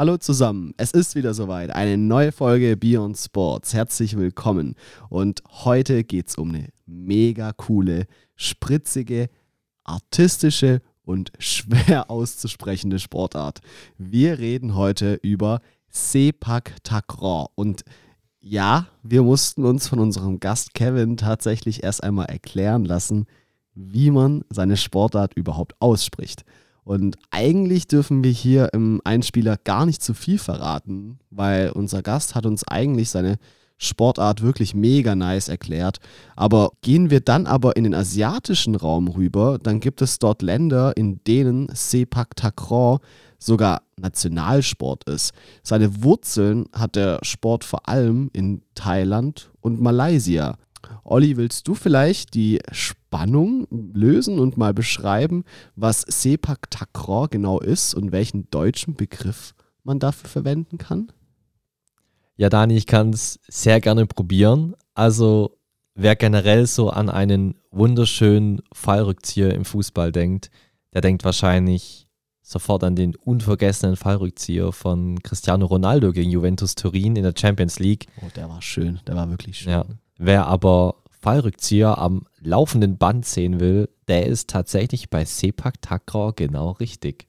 Hallo zusammen, es ist wieder soweit, eine neue Folge Beyond Sports. Herzlich willkommen. Und heute geht es um eine mega coole, spritzige, artistische und schwer auszusprechende Sportart. Wir reden heute über Sepak Takraw und ja, wir mussten uns von unserem Gast Kevin tatsächlich erst einmal erklären lassen, wie man seine Sportart überhaupt ausspricht. Und eigentlich dürfen wir hier im Einspieler gar nicht zu viel verraten, weil unser Gast hat uns eigentlich seine Sportart wirklich mega nice erklärt. Aber gehen wir dann aber in den asiatischen Raum rüber, dann gibt es dort Länder, in denen Sepak Takraw sogar Nationalsport ist. Seine Wurzeln hat der Sport vor allem in Thailand und Malaysia. Olli, willst du vielleicht die Spannung lösen und mal beschreiben, was Sepak Takraw genau ist und welchen deutschen Begriff man dafür verwenden kann? Ja, Dani, ich kann es sehr gerne probieren. Also, wer generell so an einen wunderschönen Fallrückzieher im Fußball denkt, der denkt wahrscheinlich sofort an den unvergessenen Fallrückzieher von Cristiano Ronaldo gegen Juventus Turin in der Champions League. Oh, der war schön, der war wirklich schön. Ja. Wer aber Fallrückzieher am laufenden Band sehen will, der ist tatsächlich bei Sepak Takraw genau richtig.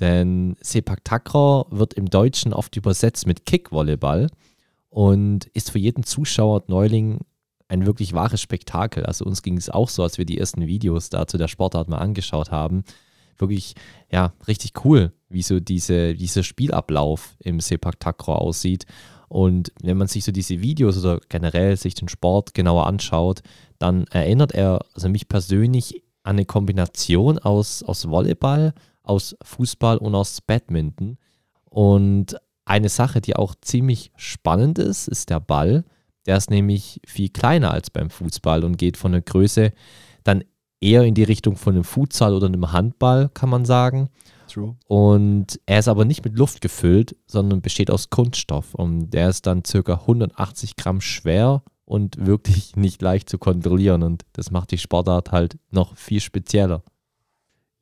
Denn Sepak Takraw wird im Deutschen oft übersetzt mit Kickvolleyball und ist für jeden Zuschauer Neuling ein wirklich wahres Spektakel. Also uns ging es auch so, als wir die ersten Videos dazu der Sportart mal angeschaut haben. Wirklich, ja, richtig cool, wie so diese, dieser Spielablauf im Sepak Takraw aussieht. Und wenn man sich so diese Videos oder generell sich den Sport genauer anschaut, dann erinnert er also mich persönlich an eine Kombination aus, aus Volleyball, aus Fußball und aus Badminton. Und eine Sache, die auch ziemlich spannend ist, ist der Ball. Der ist nämlich viel kleiner als beim Fußball und geht von der Größe dann eher in die Richtung von einem Futsal oder einem Handball, kann man sagen. True. Und er ist aber nicht mit Luft gefüllt, sondern besteht aus Kunststoff. Und der ist dann circa 180 Gramm schwer und wirklich nicht leicht zu kontrollieren. Und das macht die Sportart halt noch viel spezieller.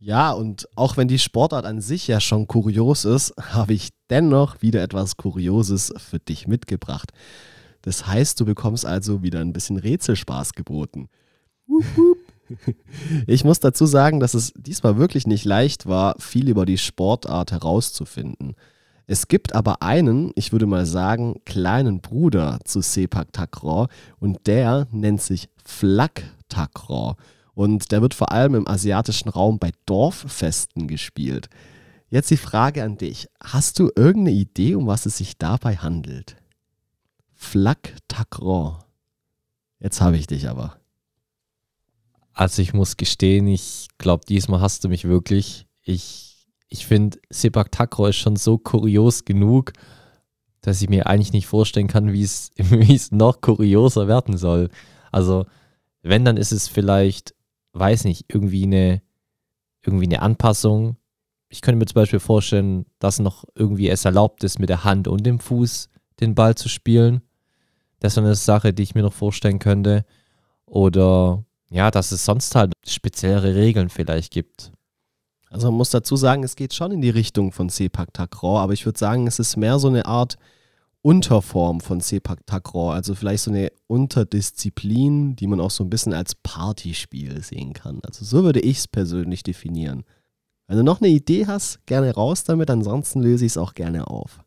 Ja, und auch wenn die Sportart an sich ja schon kurios ist, habe ich dennoch wieder etwas Kurioses für dich mitgebracht. Das heißt, du bekommst also wieder ein bisschen Rätselspaß geboten. Wup, wup. Ich muss dazu sagen, dass es diesmal wirklich nicht leicht war, viel über die Sportart herauszufinden. Es gibt aber einen, ich würde mal sagen, kleinen Bruder zu Sepak Takraw und der nennt sich Flak Takraw. Und der wird vor allem im asiatischen Raum bei Dorffesten gespielt. Jetzt die Frage an dich. Hast du irgendeine Idee, um was es sich dabei handelt? Flak Takraw. Jetzt habe ich dich aber. Also ich muss gestehen, ich glaube, diesmal hast du mich wirklich. Ich, ich finde, Sepak Takraw ist schon so kurios genug, dass ich mir eigentlich nicht vorstellen kann, wie es noch kurioser werden soll. Also, wenn, dann ist es vielleicht, weiß nicht, irgendwie eine, irgendwie eine Anpassung. Ich könnte mir zum Beispiel vorstellen, dass noch irgendwie es erlaubt ist, mit der Hand und dem Fuß den Ball zu spielen. Das ist eine Sache, die ich mir noch vorstellen könnte. Oder ja, dass es sonst halt speziellere Regeln vielleicht gibt. Also man muss dazu sagen, es geht schon in die Richtung von Sepak Takraw, aber ich würde sagen, es ist mehr so eine Art Unterform von Sepak Takraw, also vielleicht so eine Unterdisziplin, die man auch so ein bisschen als Partyspiel sehen kann. Also so würde ich es persönlich definieren. Wenn du noch eine Idee hast, gerne raus damit, ansonsten löse ich es auch gerne auf.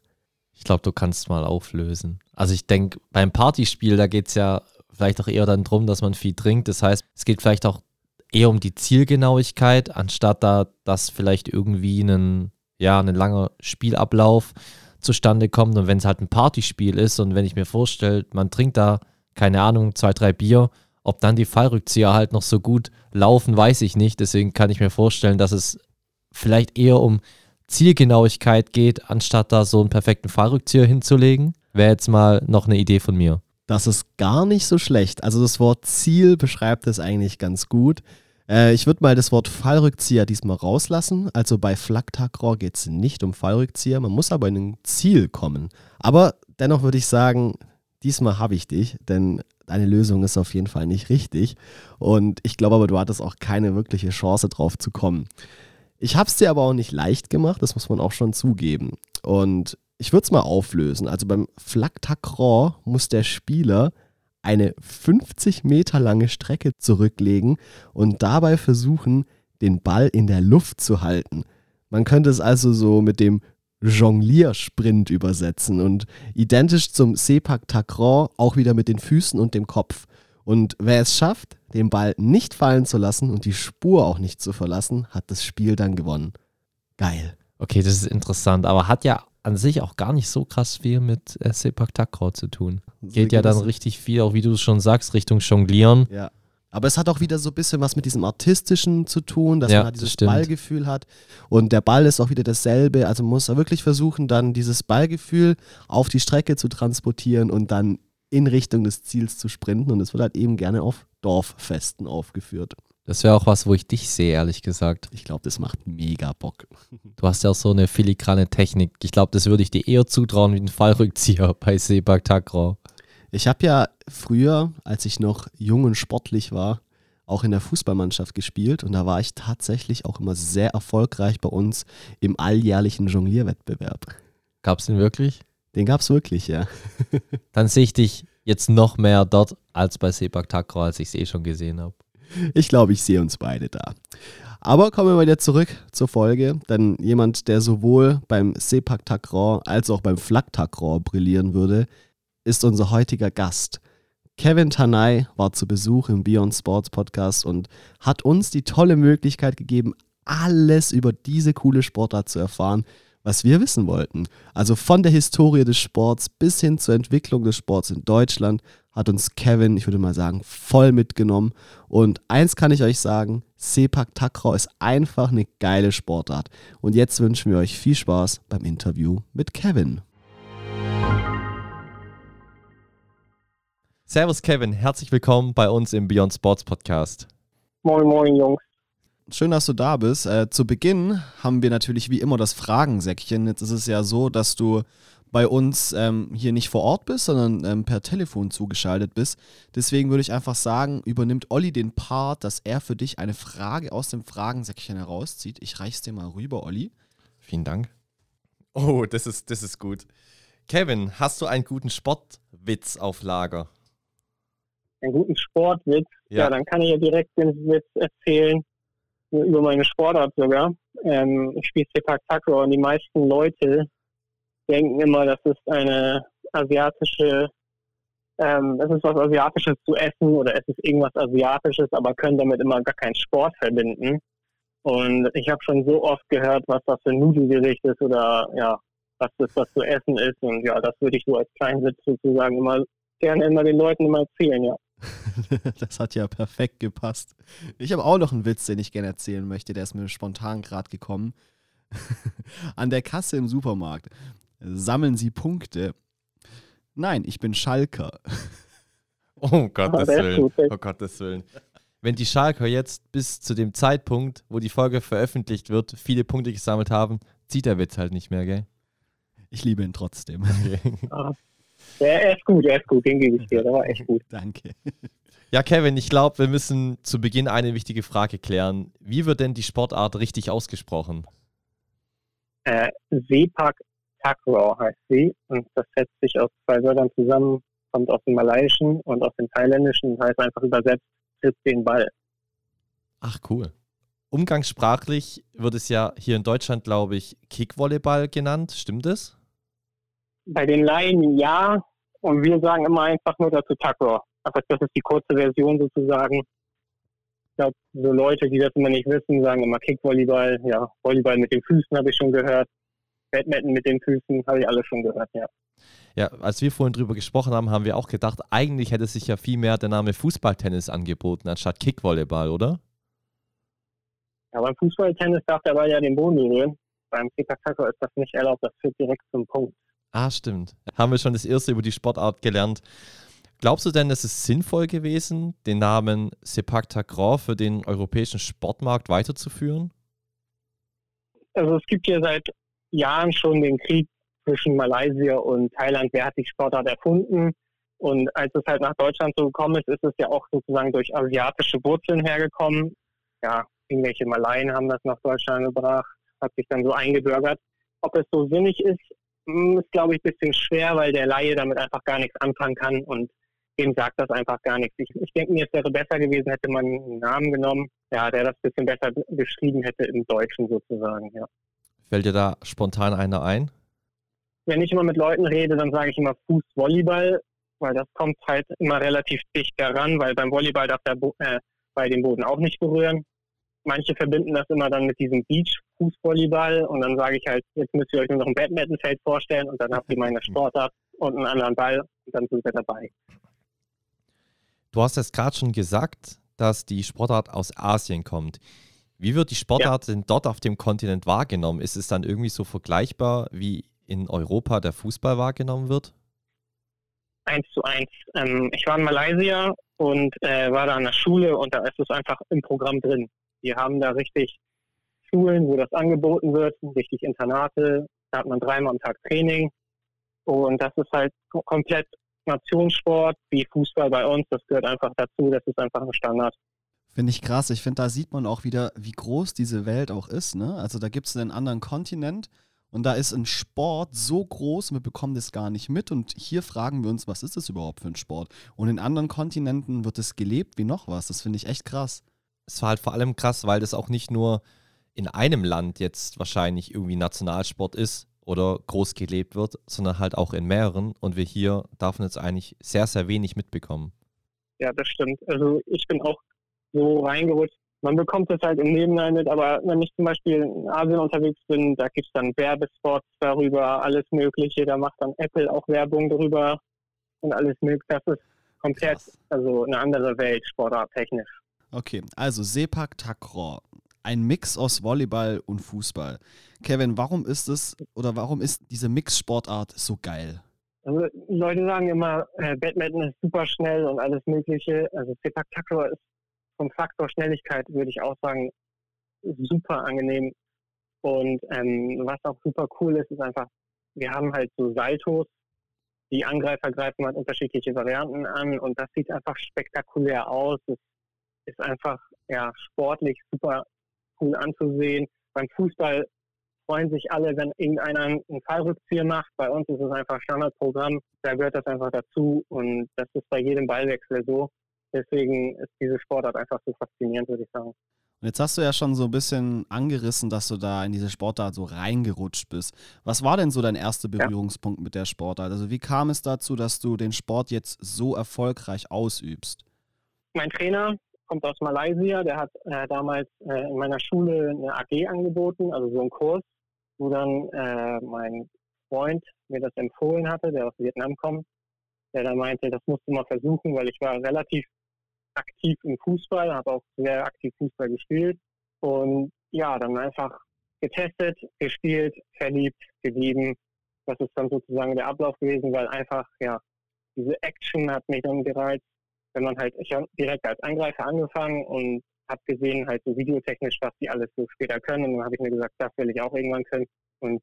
Ich glaube, du kannst mal auflösen. Also ich denke, beim Partyspiel, da geht es ja vielleicht auch eher dann darum, dass man viel trinkt. Das heißt, es geht vielleicht auch eher um die Zielgenauigkeit, anstatt da, dass vielleicht irgendwie ein, ja, ein langer Spielablauf zustande kommt. Und wenn es halt ein Partyspiel ist und wenn ich mir vorstelle, man trinkt da, keine Ahnung, zwei, drei Bier, ob dann die Fallrückzieher halt noch so gut laufen, weiß ich nicht. Deswegen kann ich mir vorstellen, dass es vielleicht eher um Zielgenauigkeit geht, anstatt da so einen perfekten Fallrückzieher hinzulegen. Wäre jetzt mal noch eine Idee von mir. Das ist gar nicht so schlecht. Also das Wort Ziel beschreibt es eigentlich ganz gut. Äh, ich würde mal das Wort Fallrückzieher diesmal rauslassen. Also bei Flaktakraw geht es nicht um Fallrückzieher, man muss aber in ein Ziel kommen. Aber dennoch würde ich sagen, diesmal habe ich dich, denn deine Lösung ist auf jeden Fall nicht richtig. Und ich glaube aber, du hattest auch keine wirkliche Chance drauf zu kommen. Ich habe es dir aber auch nicht leicht gemacht, das muss man auch schon zugeben. Und ich würde es mal auflösen. Also beim Flag Tacron muss der Spieler eine 50 Meter lange Strecke zurücklegen und dabei versuchen, den Ball in der Luft zu halten. Man könnte es also so mit dem Jongliersprint übersetzen und identisch zum Sepak Tacron auch wieder mit den Füßen und dem Kopf. Und wer es schafft, den Ball nicht fallen zu lassen und die Spur auch nicht zu verlassen, hat das Spiel dann gewonnen. Geil. Okay, das ist interessant, aber hat ja an sich auch gar nicht so krass viel mit äh, Sepak Takraw zu tun. Geht ja dann richtig viel, auch wie du es schon sagst, Richtung Jonglieren. Ja. Aber es hat auch wieder so ein bisschen was mit diesem Artistischen zu tun, dass Ja, man halt dieses. Ballgefühl hat. Und der Ball ist auch wieder dasselbe. Also man muss er wirklich versuchen, dann dieses Ballgefühl auf die Strecke zu transportieren und dann in Richtung des Ziels zu sprinten. Und es wird halt eben gerne auf Dorffesten aufgeführt. Das wäre auch was, wo ich dich sehe, ehrlich gesagt. Ich glaube, das macht mega Bock. Du hast ja auch so eine filigrane Technik. Ich glaube, das würde ich dir eher zutrauen wie ein Fallrückzieher bei Sepak Takraw. Ich habe ja früher, als ich noch jung und sportlich war, auch in der Fußballmannschaft gespielt und da war ich tatsächlich auch immer sehr erfolgreich bei uns im alljährlichen Jonglierwettbewerb. Gab es den wirklich? Den gab es wirklich, ja. Dann sehe ich dich jetzt noch mehr dort als bei Sepak Takraw, als ich es eh schon gesehen habe. Ich glaube, ich sehe uns beide da. Aber kommen wir mal wieder zurück zur Folge, denn jemand, der sowohl beim Sepak Takraw als auch beim Flag Takraw brillieren würde, ist unser heutiger Gast. Kevin Tanay war zu Besuch im Beyond Sports Podcast und hat uns die tolle Möglichkeit gegeben, alles über diese coole Sportart zu erfahren, was wir wissen wollten. Also von der Historie des Sports bis hin zur Entwicklung des Sports in Deutschland hat uns Kevin, ich würde mal sagen, voll mitgenommen. Und eins kann ich euch sagen, Sepak Takraw ist einfach eine geile Sportart. Und jetzt wünschen wir euch viel Spaß beim Interview mit Kevin. Servus Kevin, herzlich willkommen bei uns im Beyond Sports Podcast. Moin, moin, Jungs. Schön, dass du da bist. Äh, zu Beginn haben wir natürlich wie immer das Fragensäckchen. Jetzt ist es ja so, dass du bei uns ähm, hier nicht vor Ort bist, sondern ähm, per Telefon zugeschaltet bist. Deswegen würde ich einfach sagen, übernimmt Olli den Part, dass er für dich eine Frage aus dem Fragensäckchen herauszieht. Ich reich's dir mal rüber, Olli. Vielen Dank. Oh, das ist, das ist gut. Kevin, hast du einen guten Sportwitz auf Lager? Einen guten Sportwitz. Ja. Ja. dann kann ich ja direkt den Witz erzählen. Über meine Sportart sogar. Ähm, ich spiele Sepak Takraw und die meisten Leute denken immer, das ist eine asiatische, ähm, es ist was Asiatisches zu essen oder es ist irgendwas Asiatisches, aber können damit immer gar keinen Sport verbinden. Und ich habe schon so oft gehört, was das für ein Nudelgericht ist oder ja, was das was zu essen ist. Und ja, das würde ich so als kleinen Witz sozusagen immer gerne immer den Leuten immer erzählen, ja. das hat ja perfekt gepasst. Ich habe auch noch einen Witz, den ich gerne erzählen möchte. Der ist mir spontan gerade gekommen. An der Kasse im Supermarkt sammeln Sie Punkte. Nein, ich bin Schalker. Oh Gottes Willen. Oh Gottes Willen. Wenn die Schalker jetzt bis zu dem Zeitpunkt, wo die Folge veröffentlicht wird, viele Punkte gesammelt haben, zieht der Witz halt nicht mehr, gell? Ich liebe ihn trotzdem. Ja, er ist gut, er ist gut, den gebe ich dir, der war echt gut. Danke. Ja, Kevin, ich glaube, wir müssen zu Beginn eine wichtige Frage klären. Wie wird denn die Sportart richtig ausgesprochen? Äh, Sepak Takraw heißt sie und das setzt sich aus zwei Wörtern zusammen, kommt aus dem Malayischen und aus dem Thailändischen und heißt einfach übersetzt, tritt den Ball. Ach, cool. Umgangssprachlich wird es ja hier in Deutschland, glaube ich, Kickvolleyball genannt. Stimmt es? Bei den Laien ja und wir sagen immer einfach nur dazu Takraw. Aber das ist die kurze Version sozusagen. Ich glaube, so Leute, die das immer nicht wissen, sagen immer Kickvolleyball. Ja, Volleyball mit den Füßen habe ich schon gehört. Badminton mit den Füßen habe ich alle schon gehört, ja. Ja, als wir vorhin drüber gesprochen haben, haben wir auch gedacht, eigentlich hätte sich ja viel mehr der Name Fußballtennis angeboten, anstatt Kickvolleyball, oder? Ja, beim Fußballtennis darf der Ball ja den Boden berühren. Beim Sepak-Takraw ist das nicht erlaubt, das führt direkt zum Punkt. Ah, stimmt. Haben wir schon das erste über die Sportart gelernt. Glaubst du denn, es ist sinnvoll gewesen, den Namen Sepak Takraw für den europäischen Sportmarkt weiterzuführen? Also es gibt ja seit Jahren schon den Krieg zwischen Malaysia und Thailand. Wer hat die Sportart erfunden? Und als es halt nach Deutschland so gekommen ist, ist es ja auch sozusagen durch asiatische Wurzeln hergekommen. Ja, irgendwelche Malaien haben das nach Deutschland gebracht, hat sich dann so eingebürgert. Ob es so sinnig ist, ist, glaube ich, ein bisschen schwer, weil der Laie damit einfach gar nichts anfangen kann und dem sagt das einfach gar nichts. Ich, ich denke mir, es wäre besser gewesen, hätte man einen Namen genommen, ja, der das ein bisschen besser beschrieben hätte im Deutschen sozusagen, ja. Fällt dir da spontan einer ein? Wenn ich immer mit Leuten rede, dann sage ich immer Fußvolleyball, weil das kommt halt immer relativ dicht daran, weil beim Volleyball darf der Bo äh, bei dem Boden auch nicht berühren. Manche verbinden das immer dann mit diesem Beach-Fußvolleyball und dann sage ich halt, jetzt müsst ihr euch nur noch ein Badmintonfeld vorstellen und dann habt ihr meine Sportart und einen anderen Ball und dann sind wir dabei. Du hast es gerade schon gesagt, dass die Sportart aus Asien kommt. Wie wird die Sportart ja. denn dort auf dem Kontinent wahrgenommen? Ist es dann irgendwie so vergleichbar, wie in Europa der Fußball wahrgenommen wird? Eins zu eins. Ähm, ich war in Malaysia und äh, war da an der Schule und da ist es einfach im Programm drin. Wir haben da richtig Schulen, wo das angeboten wird, richtig Internate. Da hat man dreimal am Tag Training. Und das ist halt komplett Nationssport, wie Fußball bei uns. Das gehört einfach dazu. Das ist einfach ein Standard. Finde ich krass. Ich finde, da sieht man auch wieder, wie groß diese Welt auch ist. Ne? Also da gibt es einen anderen Kontinent und da ist ein Sport so groß, wir bekommen das gar nicht mit. Und hier fragen wir uns, was ist das überhaupt für ein Sport? Und in anderen Kontinenten wird es gelebt wie noch was. Das finde ich echt krass. Es war halt vor allem krass, weil das auch nicht nur in einem Land jetzt wahrscheinlich irgendwie Nationalsport ist, oder groß gelebt wird, sondern halt auch in mehreren und wir hier davon jetzt eigentlich sehr, sehr wenig mitbekommen. Ja, das stimmt. Also ich bin auch so reingerutscht. Man bekommt das halt im Nebenlein mit, aber wenn ich zum Beispiel in Asien unterwegs bin, da gibt es dann Werbespots darüber, alles Mögliche. Da macht dann Apple auch Werbung darüber und alles Mögliche. Das ist komplett, Krass. also eine andere Welt, sportarttechnisch. Okay, also Sepak Takraw ein Mix aus Volleyball und Fußball. Kevin, warum ist es oder warum ist diese Mix-Sportart so geil? Also Leute sagen immer, äh, Badminton ist super schnell und alles Mögliche. Also Sepak Takraw ist vom Faktor Schnelligkeit, würde ich auch sagen, super angenehm. Und ähm, was auch super cool ist, ist einfach, wir haben halt so Saltos. Die Angreifer greifen halt unterschiedliche Varianten an und das sieht einfach spektakulär aus. Es ist einfach ja sportlich super cool anzusehen. Beim Fußball freuen sich alle, wenn irgendeiner einen Fallrückzieher macht. Bei uns ist es einfach Standardprogramm. Da gehört das einfach dazu und das ist bei jedem Ballwechsel so. Deswegen ist diese Sportart einfach so faszinierend, würde ich sagen. Und jetzt hast du ja schon so ein bisschen angerissen, dass du da in diese Sportart so reingerutscht bist. Was war denn so dein erster Berührungspunkt ja. mit der Sportart? Also wie kam es dazu, dass du den Sport jetzt so erfolgreich ausübst? Mein Trainer, kommt aus Malaysia, der hat äh, damals äh, in meiner Schule eine AG angeboten, also so einen Kurs, wo dann äh, mein Freund mir das empfohlen hatte, der aus Vietnam kommt, der dann meinte, das musst du mal versuchen, weil ich war relativ aktiv im Fußball, habe auch sehr aktiv Fußball gespielt und ja, dann einfach getestet, gespielt, verliebt, geblieben. Das ist dann sozusagen der Ablauf gewesen, weil einfach, ja, diese Action hat mich dann gereizt wenn man halt, ich habe direkt als Angreifer angefangen und habe gesehen, halt so videotechnisch, was die alles so später können. Und dann habe ich mir gesagt, das will ich auch irgendwann können. Und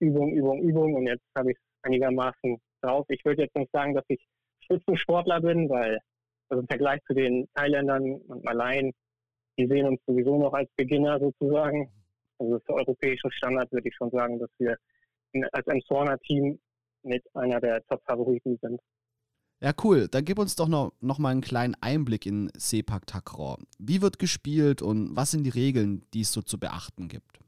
Übung, Übung, Übung. Und jetzt habe ich es einigermaßen drauf. Ich würde jetzt nicht sagen, dass ich Spitzensportler bin, weil also im Vergleich zu den Thailändern und Malaien, die sehen uns sowieso noch als Beginner sozusagen. Also für europäischen Standard würde ich schon sagen, dass wir als Emsorner-Team mit einer der Top-Favoriten sind. Ja, cool. Dann gib uns doch noch, noch mal einen kleinen Einblick in Sepak Takraw. Wie wird gespielt und was sind die Regeln, die es so zu beachten gibt?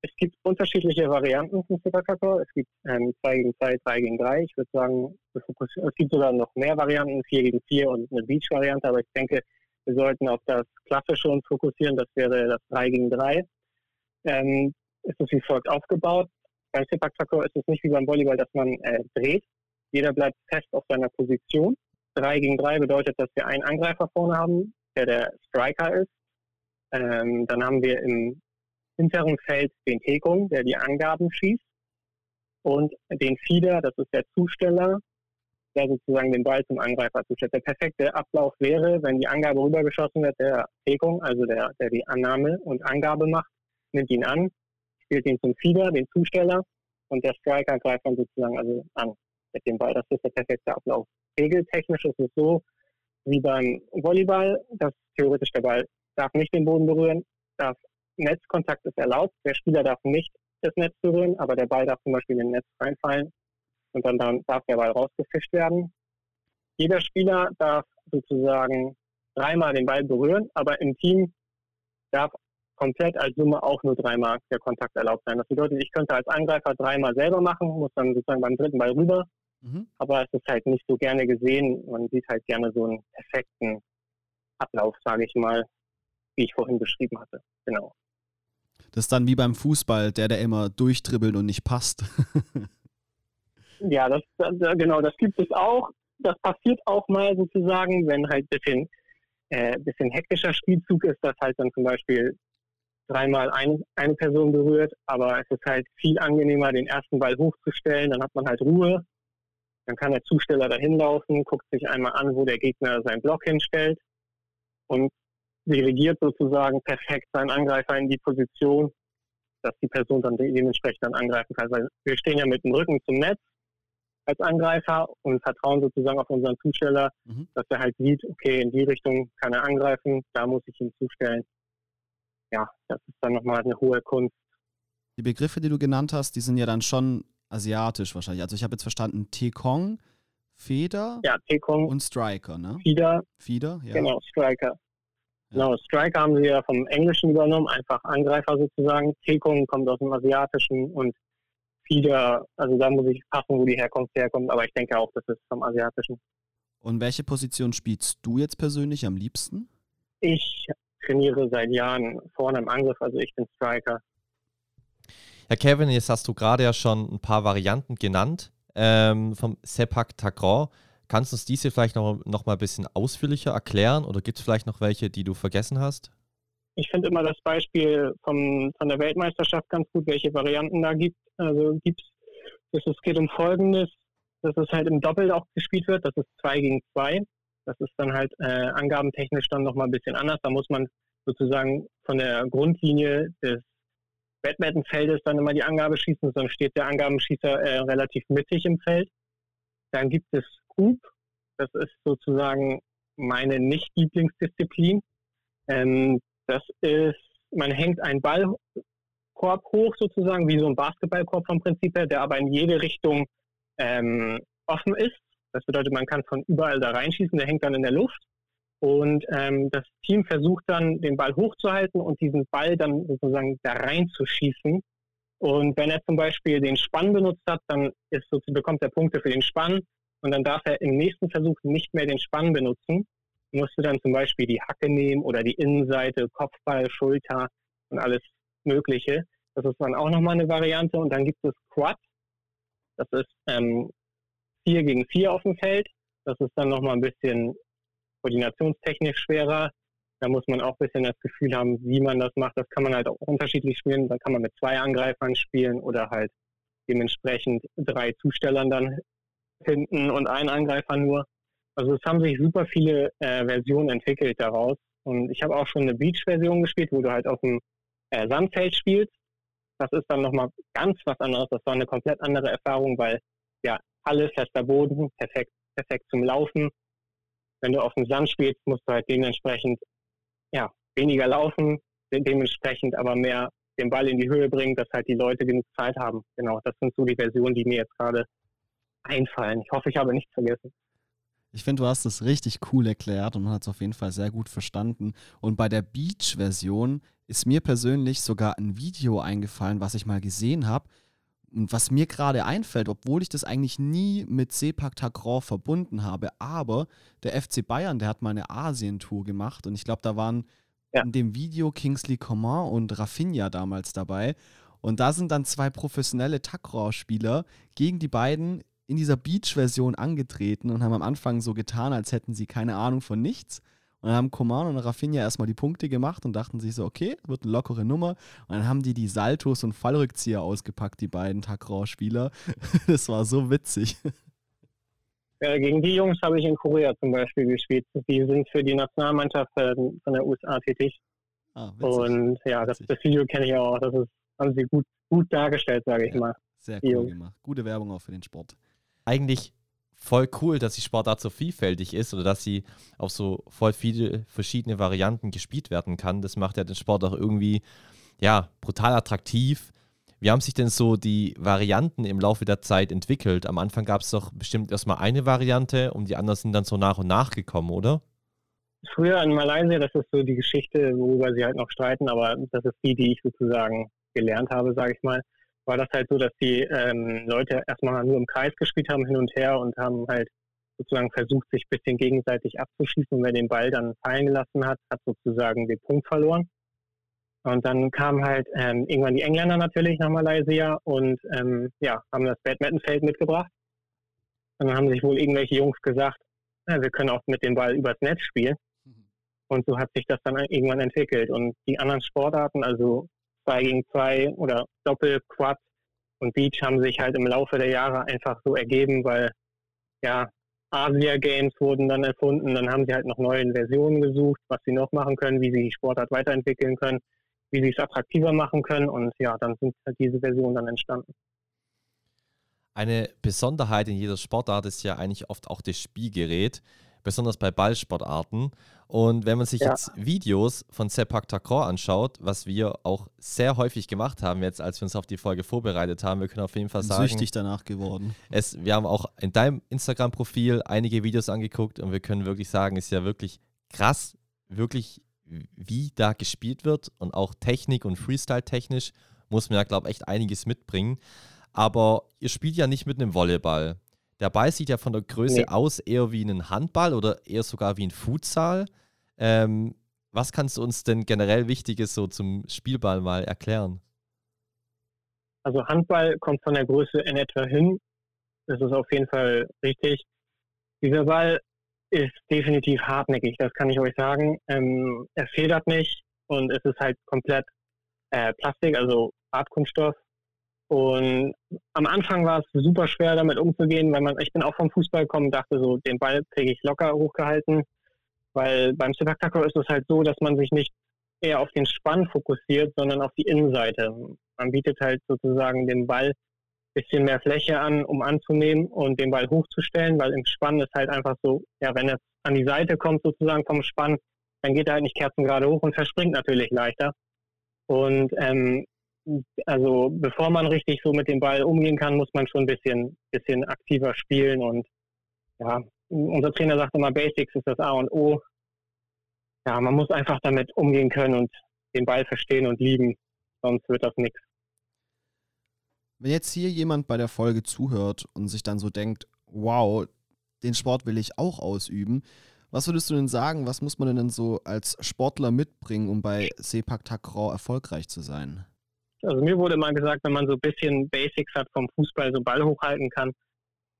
Es gibt unterschiedliche Varianten von Sepak Takraw. Es gibt ähm, 2 gegen 2, 3 gegen 3. Ich würde sagen, es gibt sogar noch mehr Varianten, 4 gegen 4 und eine Beach-Variante. Aber ich denke, wir sollten auf das Klassische uns fokussieren. Das wäre das 3 gegen 3. Ähm, es ist wie folgt aufgebaut. Beim Sepak Takraw ist es nicht wie beim Volleyball, dass man äh, dreht, jeder bleibt fest auf seiner Position. Drei gegen drei bedeutet, dass wir einen Angreifer vorne haben, der der Striker ist. Ähm, dann haben wir im hinteren Feld den Tekung, der die Angaben schießt. Und den Feeder, das ist der Zusteller, der sozusagen den Ball zum Angreifer zustellt. Der perfekte Ablauf wäre, wenn die Angabe rübergeschossen wird, der Tekung, also der, der die Annahme und Angabe macht, nimmt ihn an, spielt ihn zum Feeder, den Zusteller, und der Striker greift dann sozusagen also an mit dem Ball. Das ist der perfekte Ablauf. Regeltechnisch ist es so, wie beim Volleyball, dass theoretisch der Ball darf nicht den Boden berühren, darf, Netzkontakt ist erlaubt, der Spieler darf nicht das Netz berühren, aber der Ball darf zum Beispiel in den Netz reinfallen und dann, dann darf der Ball rausgefischt werden. Jeder Spieler darf sozusagen dreimal den Ball berühren, aber im Team darf komplett als Summe auch nur dreimal der Kontakt erlaubt sein. Das bedeutet, ich könnte als Angreifer dreimal selber machen, muss dann sozusagen beim dritten Ball rüber. Mhm. Aber es ist halt nicht so gerne gesehen. Man sieht halt gerne so einen perfekten Ablauf, sage ich mal, wie ich vorhin beschrieben hatte. Genau. Das ist dann wie beim Fußball, der, der immer durchdribbelt und nicht passt. ja, das, genau, das gibt es auch. Das passiert auch mal sozusagen, wenn halt ein bisschen, äh, bisschen hektischer Spielzug ist, dass halt dann zum Beispiel dreimal ein, eine Person berührt, aber es ist halt viel angenehmer, den ersten Ball hochzustellen, dann hat man halt Ruhe, dann kann der Zusteller dahin laufen, guckt sich einmal an, wo der Gegner seinen Block hinstellt und dirigiert sozusagen perfekt seinen Angreifer in die Position, dass die Person dann dementsprechend dann angreifen kann. Weil wir stehen ja mit dem Rücken zum Netz als Angreifer und vertrauen sozusagen auf unseren Zusteller, mhm. dass er halt sieht, okay, in die Richtung kann er angreifen, da muss ich ihn zustellen. Ja, das ist dann nochmal eine hohe Kunst. Die Begriffe, die du genannt hast, die sind ja dann schon asiatisch wahrscheinlich. Also ich habe jetzt verstanden, Tekong, Feder ja, Tekong und Striker, ne? Fieder. Fieder, ja. Genau, Striker. Genau, Striker haben sie ja vom Englischen übernommen, einfach Angreifer sozusagen. Tekung kommt aus dem Asiatischen und Fieder, also da muss ich passen, wo die Herkunft herkommt, aber ich denke auch, das ist vom Asiatischen. Und welche Position spielst du jetzt persönlich am liebsten? Ich trainiere seit Jahren vorne im Angriff, also ich bin Striker. Herr Kevin, jetzt hast du gerade ja schon ein paar Varianten genannt ähm, vom Sepak Takraw. Kannst du uns diese vielleicht noch, noch mal ein bisschen ausführlicher erklären oder gibt es vielleicht noch welche, die du vergessen hast? Ich finde immer das Beispiel vom, von der Weltmeisterschaft ganz gut, welche Varianten da gibt. Also gibt es, es geht um Folgendes, dass es halt im Doppel auch gespielt wird, das ist 2 gegen 2. Das ist dann halt äh, angabentechnisch dann nochmal ein bisschen anders. Da muss man sozusagen von der Grundlinie des Badmintonfeldes dann immer die Angabe schießen, sonst steht der Angabenschießer äh, relativ mittig im Feld. Dann gibt es Scoop, das ist sozusagen meine Nicht-Lieblingsdisziplin. Ähm, das ist, man hängt einen Ballkorb hoch sozusagen, wie so ein Basketballkorb vom Prinzip her, der aber in jede Richtung ähm, offen ist. Das bedeutet, man kann von überall da reinschießen, der hängt dann in der Luft. Und ähm, das Team versucht dann, den Ball hochzuhalten und diesen Ball dann sozusagen da reinzuschießen. Und wenn er zum Beispiel den Spann benutzt hat, dann ist bekommt er Punkte für den Spann und dann darf er im nächsten Versuch nicht mehr den Spann benutzen. Musste dann zum Beispiel die Hacke nehmen oder die Innenseite, Kopfball, Schulter und alles Mögliche. Das ist dann auch nochmal eine Variante. Und dann gibt es Quad. Das ist ähm, 4 gegen 4 auf dem Feld. Das ist dann nochmal ein bisschen koordinationstechnisch schwerer. Da muss man auch ein bisschen das Gefühl haben, wie man das macht. Das kann man halt auch unterschiedlich spielen. Da kann man mit zwei Angreifern spielen oder halt dementsprechend drei Zustellern dann hinten und ein Angreifer nur. Also es haben sich super viele äh, Versionen entwickelt daraus. Und ich habe auch schon eine Beach-Version gespielt, wo du halt auf dem äh, Sandfeld spielst. Das ist dann nochmal ganz was anderes. Das war eine komplett andere Erfahrung, weil ja, alles fester Boden, perfekt, perfekt zum Laufen wenn du auf dem Sand spielst, musst du halt dementsprechend ja, weniger laufen, dementsprechend aber mehr den Ball in die Höhe bringen, dass halt die Leute genug Zeit haben. Genau, das sind so die Versionen, die mir jetzt gerade einfallen. Ich hoffe, ich habe nichts vergessen. Ich finde, du hast es richtig cool erklärt und man hat es auf jeden Fall sehr gut verstanden. Und bei der Beach-Version ist mir persönlich sogar ein Video eingefallen, was ich mal gesehen habe. Und was mir gerade einfällt, obwohl ich das eigentlich nie mit Sepak Takraw verbunden habe, aber der FC Bayern, der hat mal eine Asientour gemacht und ich glaube, da waren ja. in dem Video Kingsley Coman und Rafinha damals dabei. Und da sind dann zwei professionelle Takraw-Spieler gegen die beiden in dieser Beach-Version angetreten und haben am Anfang so getan, als hätten sie keine Ahnung von nichts. Und dann haben Coman und Rafinha erstmal die Punkte gemacht und dachten sich so, okay, wird eine lockere Nummer. Und dann haben die die Saltos und Fallrückzieher ausgepackt, die beiden Takraw-Spieler. das war so witzig. Ja, gegen die Jungs habe ich in Korea zum Beispiel gespielt. Die sind für die Nationalmannschaft von der USA tätig. Ah, und ja, das, das Video kenne ich auch. Das ist, haben sie gut, gut dargestellt, sage ich ja, mal. Sehr cool gemacht. Gute Werbung auch für den Sport. Eigentlich voll cool, dass die Sportart so vielfältig ist oder dass sie auf so voll viele verschiedene Varianten gespielt werden kann. Das macht ja den Sport auch irgendwie, ja, brutal attraktiv. Wie haben sich denn so die Varianten im Laufe der Zeit entwickelt? Am Anfang gab es doch bestimmt erstmal eine Variante und die anderen sind dann so nach und nach gekommen, oder? Früher in Malaysia, das ist so die Geschichte, worüber sie halt noch streiten, aber das ist die, die ich sozusagen gelernt habe, sage ich mal war das halt so, dass die ähm, Leute erstmal nur im Kreis gespielt haben, hin und her und haben halt sozusagen versucht, sich ein bisschen gegenseitig abzuschießen. Und wer den Ball dann fallen gelassen hat, hat sozusagen den Punkt verloren. Und dann kamen halt ähm, irgendwann die Engländer natürlich nach Malaysia und ähm, ja, haben das Badmintonfeld mitgebracht. Und dann haben sich wohl irgendwelche Jungs gesagt, ja, wir können auch mit dem Ball übers Netz spielen. Mhm. Und so hat sich das dann irgendwann entwickelt. Und die anderen Sportarten, also 2 gegen 2 oder Doppel, Quad und Beach haben sich halt im Laufe der Jahre einfach so ergeben, weil ja, Asia Games wurden dann erfunden, dann haben sie halt noch neue Versionen gesucht, was sie noch machen können, wie sie die Sportart weiterentwickeln können, wie sie es attraktiver machen können. Und ja, dann sind halt diese Versionen dann entstanden. Eine Besonderheit in jeder Sportart ist ja eigentlich oft auch das Spielgerät besonders bei Ballsportarten. Und wenn man sich ja. jetzt Videos von Sepak Takraw anschaut, was wir auch sehr häufig gemacht haben, jetzt als wir uns auf die Folge vorbereitet haben, wir können auf jeden Fall sagen. Süchtig danach geworden. Es, wir haben auch in deinem Instagram-Profil einige Videos angeguckt und wir können wirklich sagen, es ist ja wirklich krass, wirklich, wie da gespielt wird und auch Technik und Freestyle-technisch muss man ja, glaube ich, echt einiges mitbringen. Aber ihr spielt ja nicht mit einem Volleyball. Der Ball sieht ja von der Größe nee. aus eher wie ein Handball oder eher sogar wie ein Futsal. Ähm, was kannst du uns denn generell Wichtiges so zum Spielball mal erklären? Also Handball kommt von der Größe in etwa hin. Das ist auf jeden Fall richtig. Dieser Ball ist definitiv hartnäckig, das kann ich euch sagen. Ähm, er federt nicht und es ist halt komplett äh, Plastik, also Hartkunststoff. Und am Anfang war es super schwer, damit umzugehen, weil man, ich bin auch vom Fußball gekommen und dachte so, den Ball kriege ich locker hochgehalten. Weil beim Sepak ist es halt so, dass man sich nicht eher auf den Spann fokussiert, sondern auf die Innenseite. Man bietet halt sozusagen den Ball ein bisschen mehr Fläche an, um anzunehmen und den Ball hochzustellen, weil im Spann ist halt einfach so, ja, wenn er an die Seite kommt sozusagen vom Spann, dann geht er halt nicht kerzengerade hoch und verspringt natürlich leichter. Und ähm, also bevor man richtig so mit dem Ball umgehen kann, muss man schon ein bisschen, bisschen aktiver spielen. Und ja, unser Trainer sagt immer, Basics ist das A und O. Ja, man muss einfach damit umgehen können und den Ball verstehen und lieben, sonst wird das nichts. Wenn jetzt hier jemand bei der Folge zuhört und sich dann so denkt, wow, den Sport will ich auch ausüben, was würdest du denn sagen, was muss man denn so als Sportler mitbringen, um bei Sepak Takraw erfolgreich zu sein? Also mir wurde mal gesagt, wenn man so ein bisschen Basics hat vom Fußball, so Ball hochhalten kann,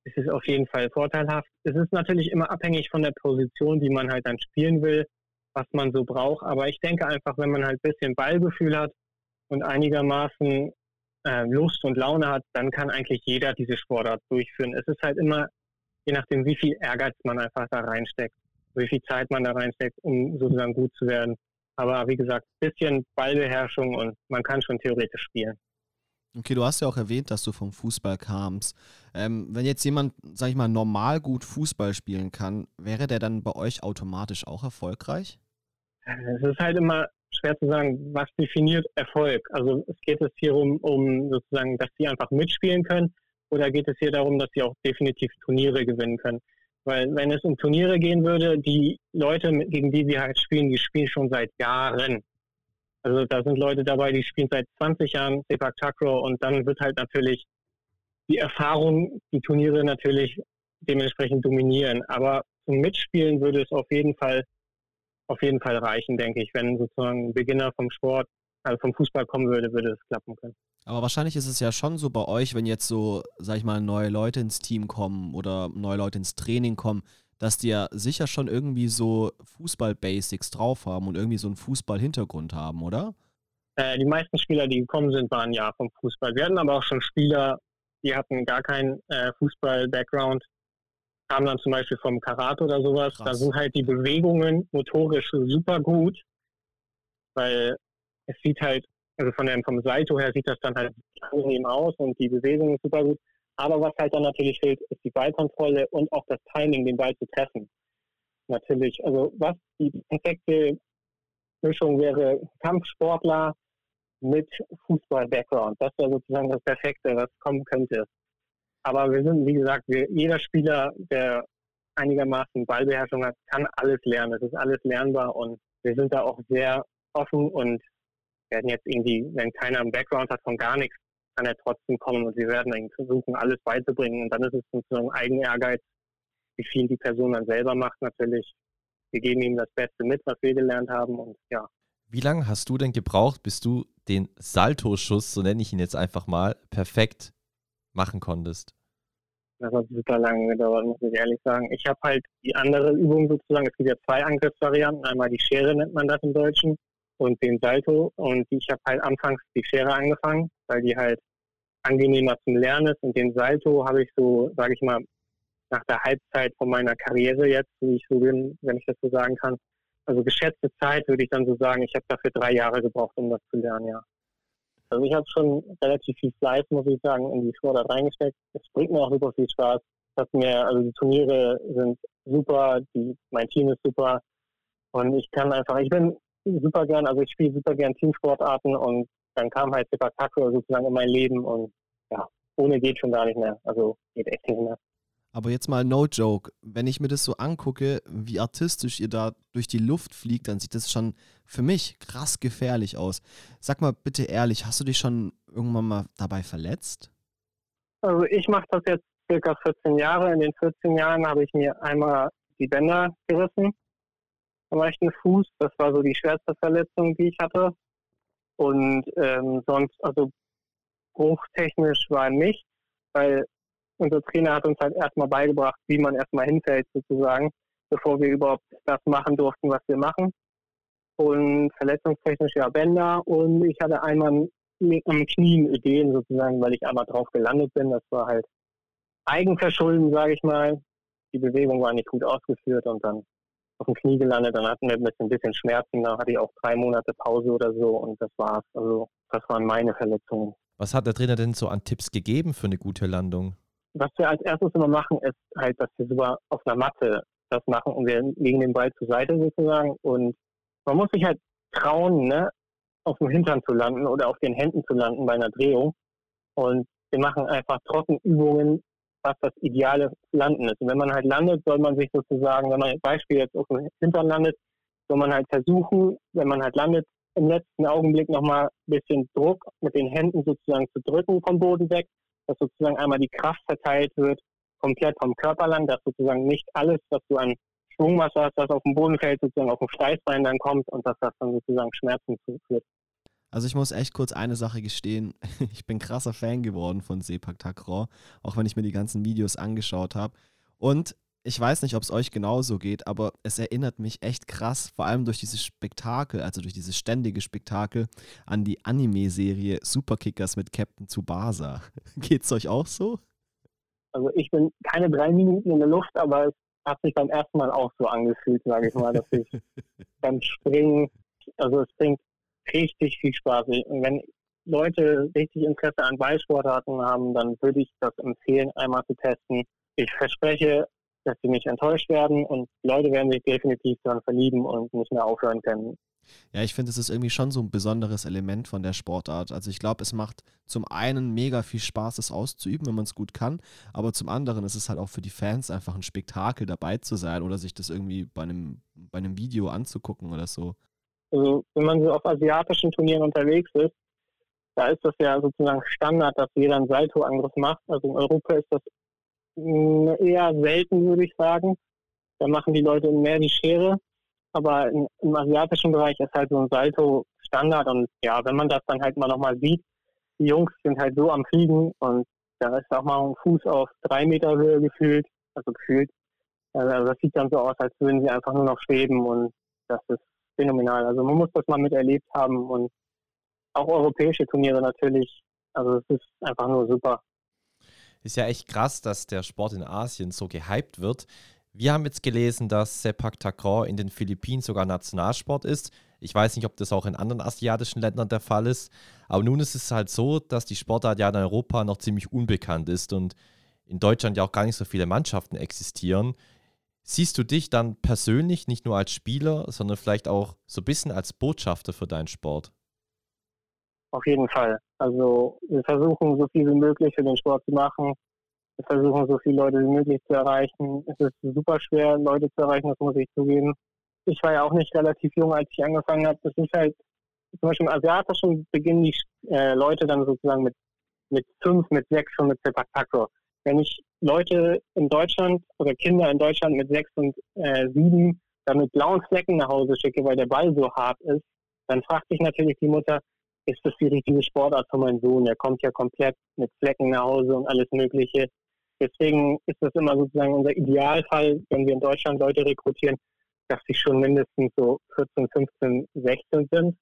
ist es auf jeden Fall vorteilhaft. Es ist natürlich immer abhängig von der Position, die man halt dann spielen will, was man so braucht. Aber ich denke einfach, wenn man halt ein bisschen Ballgefühl hat und einigermaßen äh, Lust und Laune hat, dann kann eigentlich jeder diese Sportart durchführen. Es ist halt immer, je nachdem, wie viel Ehrgeiz man einfach da reinsteckt, wie viel Zeit man da reinsteckt, um sozusagen gut zu werden. Aber wie gesagt, ein bisschen Ballbeherrschung und man kann schon theoretisch spielen. Okay, du hast ja auch erwähnt, dass du vom Fußball kamst. Ähm, wenn jetzt jemand, sag ich mal, normal gut Fußball spielen kann, wäre der dann bei euch automatisch auch erfolgreich? Es ist halt immer schwer zu sagen, was definiert Erfolg. Also es geht es hier um, um sozusagen, dass sie einfach mitspielen können oder geht es hier darum, dass sie auch definitiv Turniere gewinnen können. Weil wenn es um Turniere gehen würde, die Leute, gegen die wir halt spielen, die spielen schon seit Jahren. Also da sind Leute dabei, die spielen seit 20 Jahren Sepak Takraw und dann wird halt natürlich die Erfahrung, die Turniere natürlich dementsprechend dominieren. Aber zum Mitspielen würde es auf jeden Fall auf jeden Fall reichen, denke ich. Wenn sozusagen ein Beginner vom Sport, also vom Fußball kommen würde, würde es klappen können. Aber wahrscheinlich ist es ja schon so bei euch, wenn jetzt so, sag ich mal, neue Leute ins Team kommen oder neue Leute ins Training kommen, dass die ja sicher schon irgendwie so Fußball-Basics drauf haben und irgendwie so einen Fußball-Hintergrund haben, oder? Äh, die meisten Spieler, die gekommen sind, waren ja vom Fußball. Wir hatten aber auch schon Spieler, die hatten gar keinen äh, Fußball-Background, kamen dann zum Beispiel vom Karate oder sowas. Krass. Da sind halt die Bewegungen motorisch super gut, weil es sieht halt also von dem, vom Saito her sieht das dann halt angenehm aus und die Bewegung ist super gut. Aber was halt dann natürlich fehlt, ist die Ballkontrolle und auch das Timing, den Ball zu treffen. Natürlich, also was die perfekte Mischung wäre, Kampfsportler mit Fußball-Background. Das wäre sozusagen das Perfekte, was kommen könnte. Aber wir sind, wie gesagt, wir, jeder Spieler, der einigermaßen Ballbeherrschung hat, kann alles lernen. Es ist alles lernbar und wir sind da auch sehr offen und werden jetzt irgendwie, wenn keiner einen Background hat von gar nichts, kann er trotzdem kommen und wir werden dann versuchen, alles beizubringen. Und dann ist es sozusagen Eigenehrgeiz, wie viel die Person dann selber macht natürlich. Wir geben ihm das Beste mit, was wir gelernt haben und ja. Wie lange hast du denn gebraucht, bis du den Salto-Schuss, so nenne ich ihn jetzt einfach mal, perfekt machen konntest? Das hat super lange gedauert, muss ich ehrlich sagen. Ich habe halt die andere Übung sozusagen, es gibt ja zwei Angriffsvarianten, einmal die Schere nennt man das im Deutschen und den Salto und ich habe halt anfangs die Schere angefangen, weil die halt angenehmer zum Lernen ist und den Salto habe ich so, sage ich mal, nach der Halbzeit von meiner Karriere jetzt, wie ich so bin, wenn ich das so sagen kann. Also geschätzte Zeit würde ich dann so sagen, ich habe dafür drei Jahre gebraucht, um das zu lernen, ja. Also ich habe schon relativ viel Fleiß, muss ich sagen, in die Sportart reingesteckt. Es bringt mir auch super viel Spaß. Das mir, also die Turniere sind super, die, mein Team ist super. Und ich kann einfach, ich bin super gern, also ich spiele super gern Teamsportarten und dann kam halt Sepak sozusagen in mein Leben und ja, ohne geht schon gar nicht mehr. Also geht echt nicht mehr. Aber jetzt mal no joke, wenn ich mir das so angucke, wie artistisch ihr da durch die Luft fliegt, dann sieht das schon für mich krass gefährlich aus. Sag mal bitte ehrlich, hast du dich schon irgendwann mal dabei verletzt? Also ich mache das jetzt circa 14 Jahre. In den 14 Jahren habe ich mir einmal die Bänder gerissen am rechten Fuß. Das war so die schwerste Verletzung, die ich hatte. Und ähm, sonst, also bruchtechnisch war nichts, weil unser Trainer hat uns halt erstmal beigebracht, wie man erstmal hinfällt sozusagen, bevor wir überhaupt das machen durften, was wir machen. Und verletzungstechnisch ja Bänder und ich hatte einmal am Knien Ideen sozusagen, weil ich einmal drauf gelandet bin. Das war halt Eigenverschulden, sage ich mal. Die Bewegung war nicht gut ausgeführt und dann auf dem Knie gelandet. Dann hatten wir ein bisschen Schmerzen. Da hatte ich auch drei Monate Pause oder so und das war's. Also das waren meine Verletzungen. Was hat der Trainer denn so an Tipps gegeben für eine gute Landung? was wir als erstes immer machen, ist halt, dass wir sogar auf einer Matte das machen und wir legen den Ball zur Seite sozusagen und man muss sich halt trauen, ne, auf dem Hintern zu landen oder auf den Händen zu landen bei einer Drehung und wir machen einfach Trockenübungen, was das ideale Landen ist. Und wenn man halt landet, soll man sich sozusagen, wenn man Beispiel jetzt auf dem Hintern landet, soll man halt versuchen, wenn man halt landet, im letzten Augenblick nochmal ein bisschen Druck mit den Händen sozusagen zu drücken vom Boden weg dass sozusagen einmal die Kraft verteilt wird, komplett vom Körper lang, dass sozusagen nicht alles, was du an Schwungmasse hast, was auf dem Boden fällt, sozusagen auf dem Steißbein dann kommt und dass das dann sozusagen Schmerzen zuführt. Also ich muss echt kurz eine Sache gestehen. Ich bin krasser Fan geworden von Sepak Takraw, auch wenn ich mir die ganzen Videos angeschaut habe. Und ich weiß nicht, ob es euch genauso geht, aber es erinnert mich echt krass, vor allem durch dieses Spektakel, also durch dieses ständige Spektakel, an die Anime-Serie Superkickers mit Captain Tsubasa. Geht's euch auch so? Also ich bin keine drei Minuten in der Luft, aber es hat sich beim ersten Mal auch so angefühlt, sage ich mal, dass ich beim Springen, also es bringt richtig viel Spaß. Wenn Leute richtig Interesse an Ballsportarten haben, dann würde ich das empfehlen, einmal zu testen. Ich verspreche, dass sie nicht enttäuscht werden und Leute werden sich definitiv daran verlieben und nicht mehr aufhören können. Ja, ich finde, es ist irgendwie schon so ein besonderes Element von der Sportart. Also ich glaube, es macht zum einen mega viel Spaß, es auszuüben, wenn man es gut kann, aber zum anderen ist es halt auch für die Fans einfach ein Spektakel, dabei zu sein oder sich das irgendwie bei einem, bei einem Video anzugucken oder so. Also wenn man so auf asiatischen Turnieren unterwegs ist, da ist das ja sozusagen Standard, dass jeder einen Salto-Angriff macht. Also in Europa ist das eher selten, würde ich sagen. Da machen die Leute mehr die Schere. Aber im, im asiatischen Bereich ist halt so ein Salto Standard. Und ja, wenn man das dann halt mal nochmal sieht, die Jungs sind halt so am Fliegen und da ist auch mal ein Fuß auf drei Meter Höhe gefühlt, also gefühlt. Also das sieht dann so aus, als würden sie einfach nur noch schweben und das ist phänomenal. Also man muss das mal miterlebt haben und auch europäische Turniere natürlich. Also es ist einfach nur super. Ist ja echt krass, dass der Sport in Asien so gehypt wird. Wir haben jetzt gelesen, dass Sepak Takraw in den Philippinen sogar Nationalsport ist. Ich weiß nicht, ob das auch in anderen asiatischen Ländern der Fall ist. Aber nun ist es halt so, dass die Sportart ja in Europa noch ziemlich unbekannt ist und in Deutschland ja auch gar nicht so viele Mannschaften existieren. Siehst du dich dann persönlich nicht nur als Spieler, sondern vielleicht auch so ein bisschen als Botschafter für deinen Sport? Auf jeden Fall. Also wir versuchen so viel wie möglich für den Sport zu machen. Wir versuchen so viele Leute wie möglich zu erreichen. Es ist super schwer, Leute zu erreichen, das muss ich zugeben. Ich war ja auch nicht relativ jung, als ich angefangen habe. Das ist halt zum Beispiel im asiatischen beginnen die äh, Leute dann sozusagen mit mit fünf, mit sechs schon mit Sepak. Wenn ich Leute in Deutschland oder Kinder in Deutschland mit sechs und äh, sieben dann mit blauen Flecken nach Hause schicke, weil der Ball so hart ist, dann fragt sich natürlich die Mutter, ist das die richtige Sportart für meinen Sohn? Der kommt ja komplett mit Flecken nach Hause und alles Mögliche. Deswegen ist das immer sozusagen unser Idealfall, wenn wir in Deutschland Leute rekrutieren, dass sie schon mindestens so 14, 15, 16 sind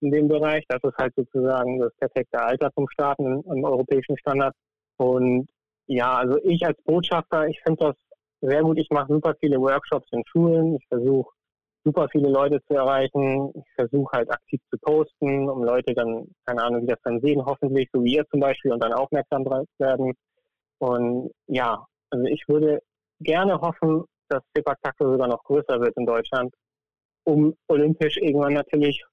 in dem Bereich. Das ist halt sozusagen das perfekte Alter zum Starten im, im europäischen Standard. Und ja, also ich als Botschafter, ich finde das sehr gut. Ich mache super viele Workshops in Schulen. Ich versuche super viele Leute zu erreichen. Ich versuche halt aktiv zu posten, um Leute dann, keine Ahnung, wie das dann sehen, hoffentlich, so wie ihr zum Beispiel, und dann aufmerksam werden. Und ja, also ich würde gerne hoffen, dass Sepak Takraw sogar noch größer wird in Deutschland, um olympisch irgendwann natürlich,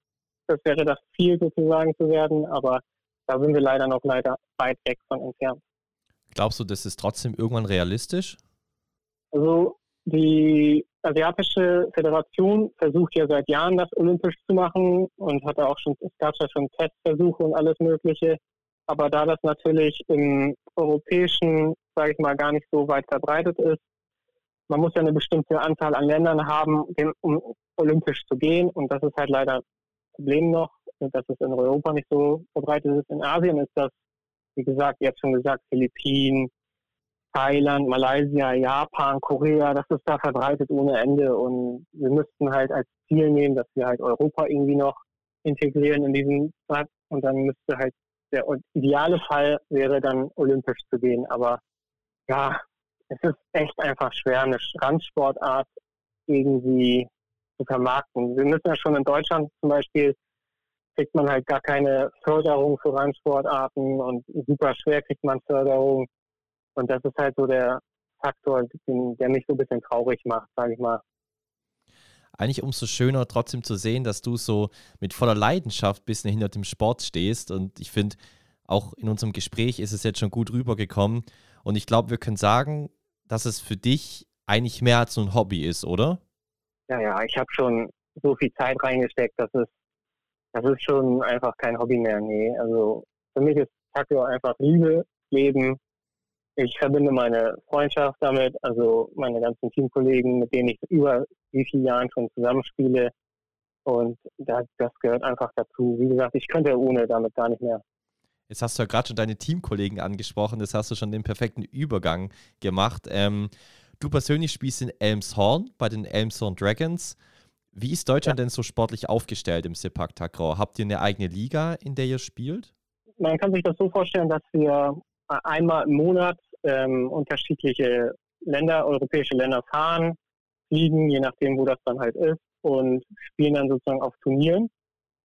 das wäre das Ziel sozusagen zu werden, aber da sind wir leider noch leider weit weg von entfernt. Glaubst du, das ist trotzdem irgendwann realistisch? Also die Asiatische Föderation versucht ja seit Jahren, das olympisch zu machen und hatte auch schon, es gab ja schon Testversuche und alles Mögliche. Aber da das natürlich im europäischen, sage ich mal, gar nicht so weit verbreitet ist, man muss ja eine bestimmte Anzahl an Ländern haben, um olympisch zu gehen. Und das ist halt leider ein Problem noch, dass es in Europa nicht so verbreitet ist. In Asien ist das, wie gesagt, jetzt schon gesagt, Philippinen, Thailand, Malaysia, Japan, Korea, das ist da verbreitet ohne Ende. Und wir müssten halt als Ziel nehmen, dass wir halt Europa irgendwie noch integrieren in diesen Platz. Und dann müsste halt der ideale Fall wäre dann olympisch zu gehen. Aber ja, es ist echt einfach schwer, eine Randsportart irgendwie zu vermarkten. Wir müssen ja schon in Deutschland zum Beispiel kriegt man halt gar keine Förderung für Randsportarten und super schwer kriegt man Förderung. Und das ist halt so der Faktor, der mich so ein bisschen traurig macht, sage ich mal eigentlich umso schöner trotzdem zu sehen, dass du so mit voller Leidenschaft ein bisschen hinter dem Sport stehst. Und ich finde, auch in unserem Gespräch ist es jetzt schon gut rübergekommen. Und ich glaube, wir können sagen, dass es für dich eigentlich mehr als so ein Hobby ist, oder? Ja, ja, ich habe schon so viel Zeit reingesteckt, dass es, das ist schon einfach kein Hobby mehr. Nee, also für mich ist Taekwondo einfach Liebe, Leben, ich verbinde meine Freundschaft damit, also meine ganzen Teamkollegen, mit denen ich über wie viele Jahren schon zusammenspiele. Und das, das gehört einfach dazu. Wie gesagt, ich könnte ohne damit gar nicht mehr. Jetzt hast du ja gerade schon deine Teamkollegen angesprochen, das hast du schon den perfekten Übergang gemacht. Ähm, du persönlich spielst in Elmshorn bei den Elmshorn Dragons. Wie ist Deutschland ja. denn so sportlich aufgestellt im Sepak Takraw? Habt ihr eine eigene Liga, in der ihr spielt? Man kann sich das so vorstellen, dass wir einmal im Monat ähm, unterschiedliche Länder, europäische Länder fahren, fliegen, je nachdem, wo das dann halt ist, und spielen dann sozusagen auf Turnieren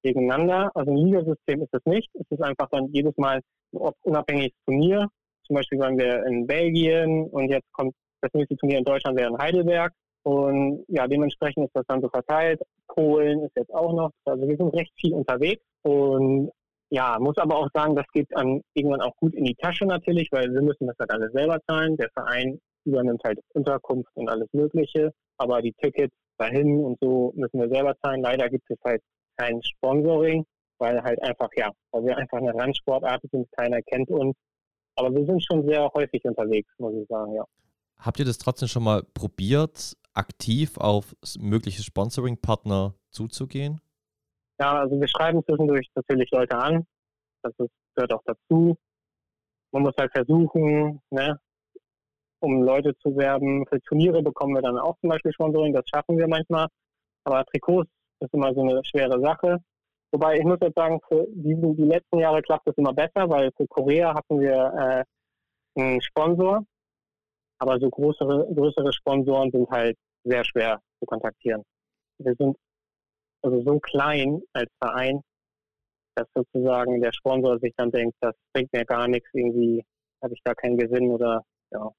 gegeneinander. Also ein Ligasystem ist es nicht. Es ist einfach dann jedes Mal ein unabhängiges Turnier. Zum Beispiel waren wir in Belgien und jetzt kommt das nächste Turnier in Deutschland wäre in Heidelberg. Und ja, dementsprechend ist das dann so verteilt. Polen ist jetzt auch noch. Also wir sind recht viel unterwegs. Und ja, muss aber auch sagen, das geht dann irgendwann auch gut in die Tasche natürlich, weil wir müssen das halt alles selber zahlen. Der Verein übernimmt halt Unterkunft und alles Mögliche, aber die Tickets dahin und so müssen wir selber zahlen. Leider gibt es halt kein Sponsoring, weil halt einfach, ja, weil wir einfach eine Randsportart sind, keiner kennt uns. Aber wir sind schon sehr häufig unterwegs, muss ich sagen, ja. Habt ihr das trotzdem schon mal probiert, aktiv auf mögliche Sponsoring-Partner zuzugehen? Ja, also wir schreiben zwischendurch natürlich Leute an. Das ist, gehört auch dazu. Man muss halt versuchen, ne, um Leute zu werben. Für Turniere bekommen wir dann auch zum Beispiel Sponsoring, das schaffen wir manchmal. Aber Trikots ist immer so eine schwere Sache. Wobei ich muss jetzt sagen, für diesen, die letzten Jahre klappt es immer besser, weil für Korea hatten wir äh, einen Sponsor. Aber so größere, größere Sponsoren sind halt sehr schwer zu kontaktieren. Wir sind also so klein als Verein, dass sozusagen der Sponsor sich dann denkt, das bringt mir gar nichts, irgendwie habe ich da keinen Gewinn oder ja.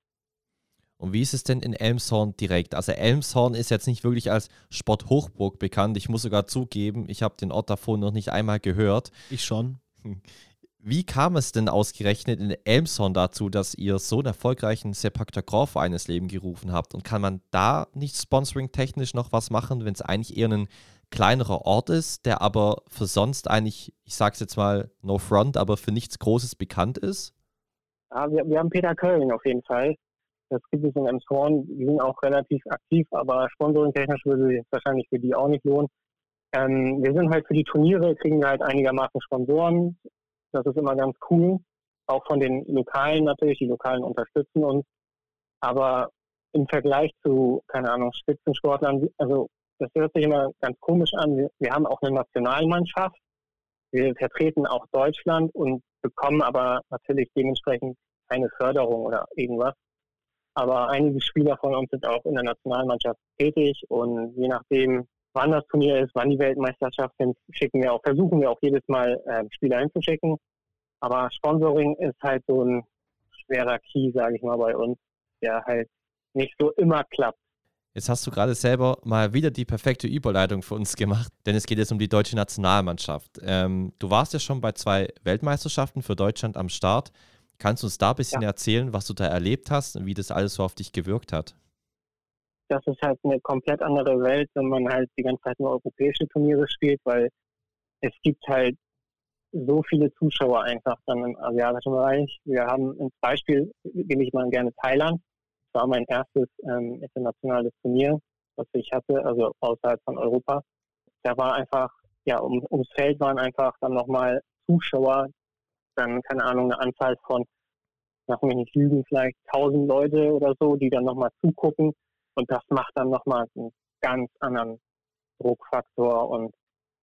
Und wie ist es denn in Elmshorn direkt? Also Elmshorn ist jetzt nicht wirklich als Sporthochburg bekannt. Ich muss sogar zugeben, ich habe den Ort davor noch nicht einmal gehört. Ich schon. Wie kam es denn ausgerechnet in Elmshorn dazu, dass ihr so einen erfolgreichen Sepak Takraw-Verein ins Leben gerufen habt? Und kann man da nicht sponsoring-technisch noch was machen, wenn es eigentlich eher ein kleinerer Ort ist, der aber für sonst eigentlich, ich sag's jetzt mal, no front, aber für nichts Großes bekannt ist? Ja, wir, wir haben Peter Köln auf jeden Fall. Das gibt es in Elmshorn. Die sind auch relativ aktiv, aber sponsoring-technisch würde sich wahrscheinlich für die auch nicht lohnen. Ähm, wir sind halt für die Turniere, kriegen wir halt einigermaßen Sponsoren. Das ist immer ganz cool. Auch von den Lokalen natürlich, die Lokalen unterstützen uns. Aber im Vergleich zu, keine Ahnung, Spitzensportlern, also das hört sich immer ganz komisch an. Wir, wir haben auch eine Nationalmannschaft. Wir vertreten auch Deutschland und bekommen aber natürlich dementsprechend keine Förderung oder irgendwas. Aber einige Spieler von uns sind auch in der Nationalmannschaft tätig und je nachdem, wann das Turnier ist, wann die Weltmeisterschaft sind, schicken wir auch, versuchen wir auch jedes Mal äh, Spieler hinzuschicken. Aber Sponsoring ist halt so ein schwerer Key, sage ich mal, bei uns, der halt nicht so immer klappt. Jetzt hast du gerade selber mal wieder die perfekte Überleitung für uns gemacht, denn es geht jetzt um die deutsche Nationalmannschaft. Ähm, du warst ja schon bei zwei Weltmeisterschaften für Deutschland am Start. Kannst du uns da ein bisschen ja. erzählen, was du da erlebt hast und wie das alles so auf dich gewirkt hat? Das ist halt eine komplett andere Welt, wenn man halt die ganze Zeit nur europäische Turniere spielt, weil es gibt halt so viele Zuschauer einfach dann im asiatischen Bereich. Wir haben ein Beispiel, gebe ich mal gerne Thailand. Das war mein erstes ähm, internationales Turnier, was ich hatte, also außerhalb von Europa. Da war einfach, ja, um, ums Feld waren einfach dann nochmal Zuschauer, dann, keine Ahnung, eine Anzahl von, lass mich nicht lügen, vielleicht tausend Leute oder so, die dann nochmal zugucken und das macht dann nochmal einen ganz anderen Druckfaktor und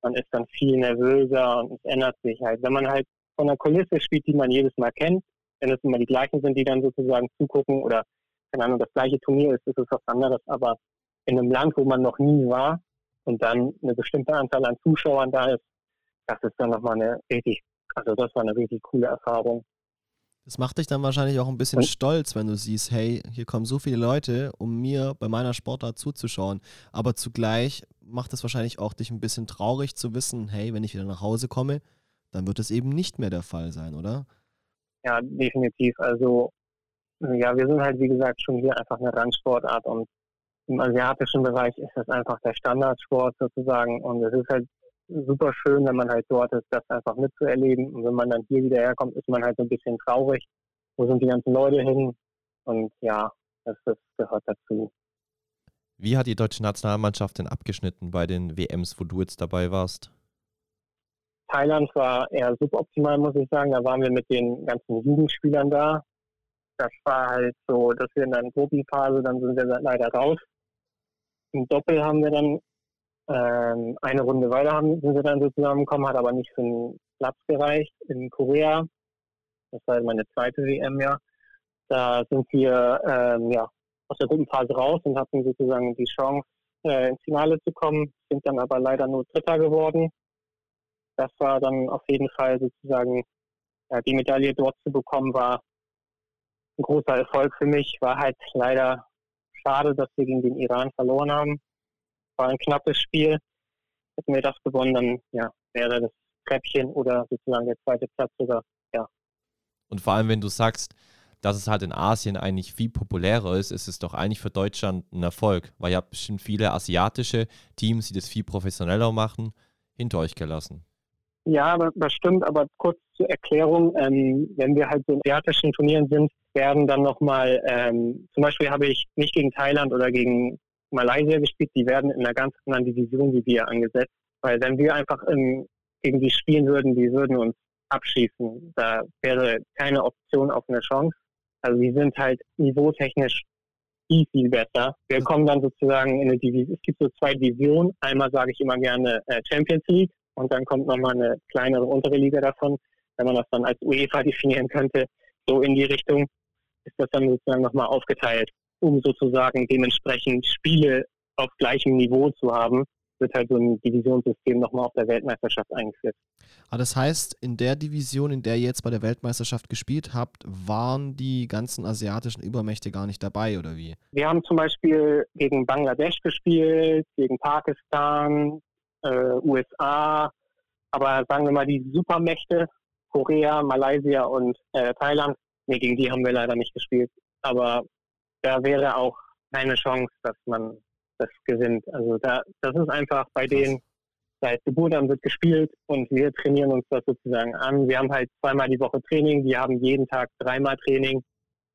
man ist dann viel nervöser und es ändert sich halt. Wenn man halt von einer Kulisse spielt, die man jedes Mal kennt, wenn es immer die gleichen sind, die dann sozusagen zugucken oder keine Ahnung, das gleiche Turnier ist, ist es was anderes, aber in einem Land, wo man noch nie war und dann eine bestimmte Anzahl an Zuschauern da ist, das ist dann nochmal eine richtig, also das war eine richtig coole Erfahrung. Das macht dich dann wahrscheinlich auch ein bisschen und? stolz, wenn du siehst, hey, hier kommen so viele Leute, um mir bei meiner Sportart zuzuschauen. Aber zugleich macht es wahrscheinlich auch dich ein bisschen traurig zu wissen, hey, wenn ich wieder nach Hause komme, dann wird es eben nicht mehr der Fall sein, oder? Ja, definitiv. Also, ja, wir sind halt, wie gesagt, schon hier einfach eine Randsportart und im asiatischen Bereich ist das einfach der Standardsport sozusagen und es ist halt super schön, wenn man halt dort ist, das einfach mitzuerleben. Und wenn man dann hier wieder herkommt, ist man halt so ein bisschen traurig. Wo sind die ganzen Leute hin? Und ja, das, das gehört dazu. Wie hat die deutsche Nationalmannschaft denn abgeschnitten bei den WMs, wo du jetzt dabei warst? Thailand war eher suboptimal, muss ich sagen. Da waren wir mit den ganzen Jugendspielern da. Das war halt so, dass wir in der Gruppenphase, dann sind wir leider raus. Im Doppel haben wir dann ähm, eine Runde weiter haben, sind wir dann so zusammengekommen, hat aber nicht für einen Platz gereicht in Korea. Das war meine zweite WM, ja. Da sind wir ähm, ja, aus der Gruppenphase raus und hatten sozusagen die Chance, äh, ins Finale zu kommen, sind dann aber leider nur Dritter geworden. Das war dann auf jeden Fall sozusagen, ja, die Medaille dort zu bekommen, war ein großer Erfolg für mich. War halt leider schade, dass wir gegen den Iran verloren haben war ein knappes Spiel. Hätten wir das gewonnen, dann ja, wäre das Treppchen oder sozusagen der zweite Platz sogar, ja. Und vor allem, wenn du sagst, dass es halt in Asien eigentlich viel populärer ist, ist es doch eigentlich für Deutschland ein Erfolg, weil ihr habt bestimmt viele asiatische Teams, die das viel professioneller machen, hinter euch gelassen. Ja, das stimmt, aber kurz zur Erklärung, ähm, wenn wir halt so in asiatischen Turnieren sind, werden dann nochmal, ähm, zum Beispiel habe ich nicht gegen Thailand oder gegen Malaysia gespielt, die werden in einer ganz anderen Division wie wir angesetzt. Weil wenn wir einfach in, gegen die spielen würden, die würden uns abschießen. Da wäre keine Option auf eine Chance. Also die sind halt niveautechnisch viel, viel besser. Wir kommen dann sozusagen in eine Division. Es gibt so zwei Divisionen. Einmal sage ich immer gerne äh, Champions League und dann kommt nochmal eine kleinere untere Liga davon. Wenn man das dann als UEFA definieren könnte, so in die Richtung, ist das dann sozusagen nochmal aufgeteilt um sozusagen dementsprechend Spiele auf gleichem Niveau zu haben. wird halt so ein Divisionssystem nochmal auf der Weltmeisterschaft eingeführt. Ah, das heißt, in der Division, in der ihr jetzt bei der Weltmeisterschaft gespielt habt, waren die ganzen asiatischen Übermächte gar nicht dabei, oder wie? Wir haben zum Beispiel gegen Bangladesch gespielt, gegen Pakistan, äh, USA, aber sagen wir mal die Supermächte, Korea, Malaysia und äh, Thailand, nee, gegen die haben wir leider nicht gespielt. Aber da wäre auch keine Chance, dass man das gewinnt. Also da, das ist einfach bei denen seit Geburt an wird gespielt und wir trainieren uns das sozusagen an. Wir haben halt zweimal die Woche Training, die haben jeden Tag dreimal Training.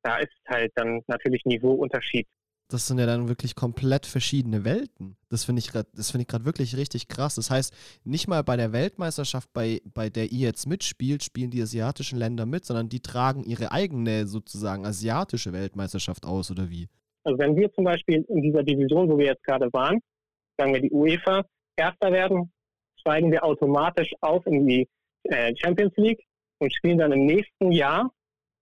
Da ist halt dann natürlich Niveauunterschied. Das sind ja dann wirklich komplett verschiedene Welten. Das finde ich finde ich gerade wirklich richtig krass. Das heißt, nicht mal bei der Weltmeisterschaft, bei, bei der ihr jetzt mitspielt, spielen die asiatischen Länder mit, sondern die tragen ihre eigene sozusagen asiatische Weltmeisterschaft aus, oder wie? Also wenn wir zum Beispiel in dieser Division, wo wir jetzt gerade waren, sagen wir die UEFA, Erster werden, steigen wir automatisch auf in die äh, Champions League und spielen dann im nächsten Jahr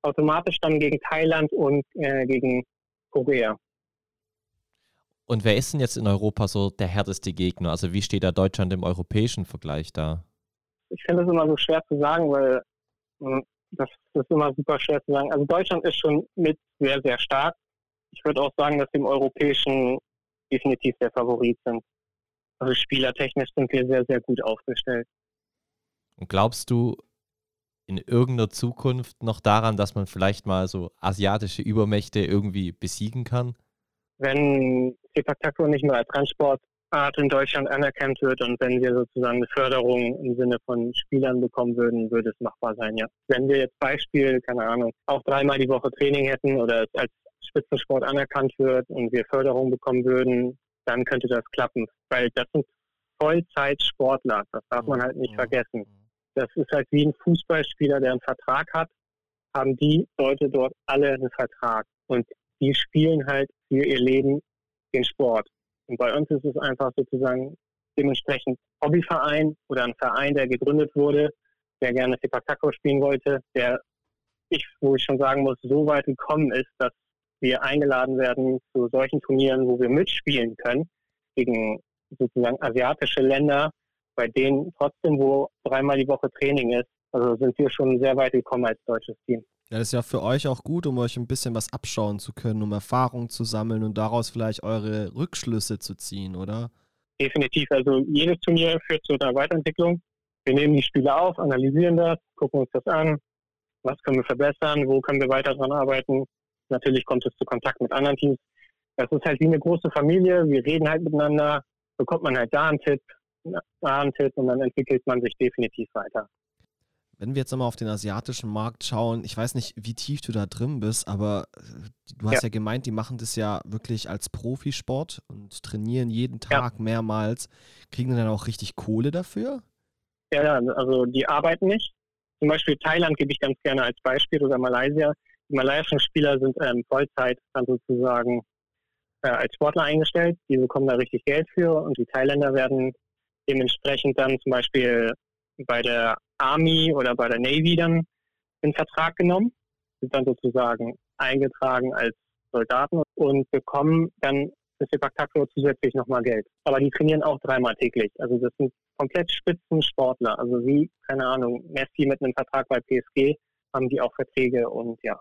automatisch dann gegen Thailand und äh, gegen Korea. Und wer ist denn jetzt in Europa so der härteste Gegner? Also wie steht da Deutschland im europäischen Vergleich da? Ich finde es immer so schwer zu sagen, weil hm, das ist immer super schwer zu sagen. Also Deutschland ist schon mit sehr, sehr stark ich würde auch sagen, dass wir im Europäischen definitiv der Favorit sind. Also spielertechnisch sind wir sehr, sehr gut aufgestellt. Und glaubst du in irgendeiner Zukunft noch daran, dass man vielleicht mal so asiatische Übermächte irgendwie besiegen kann? Wenn Sepak Takraw nicht mehr als Transportart in Deutschland anerkannt wird und wenn wir sozusagen eine Förderung im Sinne von Spielern bekommen würden, würde es machbar sein, ja. Wenn wir jetzt Beispiel, keine Ahnung, auch dreimal die Woche Training hätten oder es als Spitzensport anerkannt wird und wir Förderung bekommen würden, dann könnte das klappen. Weil das sind Vollzeitsportler, das darf man halt nicht vergessen. Das ist halt wie ein Fußballspieler, der einen Vertrag hat, haben die Leute dort alle einen Vertrag. Und die spielen halt für ihr Leben den Sport. Und bei uns ist es einfach sozusagen dementsprechend Hobbyverein oder ein Verein, der gegründet wurde, der gerne Sepak spielen wollte, der ich, wo ich schon sagen muss, so weit gekommen ist, dass wir eingeladen werden zu solchen Turnieren, wo wir mitspielen können, gegen sozusagen asiatische Länder, bei denen trotzdem, wo dreimal die Woche Training ist. Also sind wir schon sehr weit gekommen als deutsches Team. Ja, das ist ja für euch auch gut, um euch ein bisschen was abschauen zu können, um Erfahrungen zu sammeln und daraus vielleicht eure Rückschlüsse zu ziehen, oder? Definitiv. Also jedes Turnier führt zu einer Weiterentwicklung. Wir nehmen die Spiele auf, analysieren das, gucken uns das an, was können wir verbessern, wo können wir weiter dran arbeiten Natürlich kommt es zu Kontakt mit anderen Teams. Das ist halt wie eine große Familie. Wir reden halt miteinander, bekommt man halt da einen Tipp, da einen Tipp und dann entwickelt man sich definitiv weiter. Wenn wir jetzt nochmal auf den asiatischen Markt schauen, ich weiß nicht, wie tief du da drin bist, aber äh, du hast ja, ja gemeint, die machen das ja wirklich als Profisport und trainieren jeden Tag ja. mehrmals. Kriegen die dann auch richtig Kohle dafür? Ja, also die arbeiten nicht. Zum Beispiel Thailand gebe ich ganz gerne als Beispiel oder Malaysia. Die malayischen Spieler sind ähm, Vollzeit dann sozusagen äh, als Sportler eingestellt. Die bekommen da richtig Geld für und die Thailänder werden dementsprechend dann zum Beispiel bei der Army oder bei der Navy dann in Vertrag genommen, sind dann sozusagen eingetragen als Soldaten und bekommen dann für Sepak zusätzlich nochmal Geld. Aber die trainieren auch dreimal täglich. Also das sind komplett Spitzensportler. Also wie, keine Ahnung, Messi mit einem Vertrag bei PSG haben die auch Verträge und ja.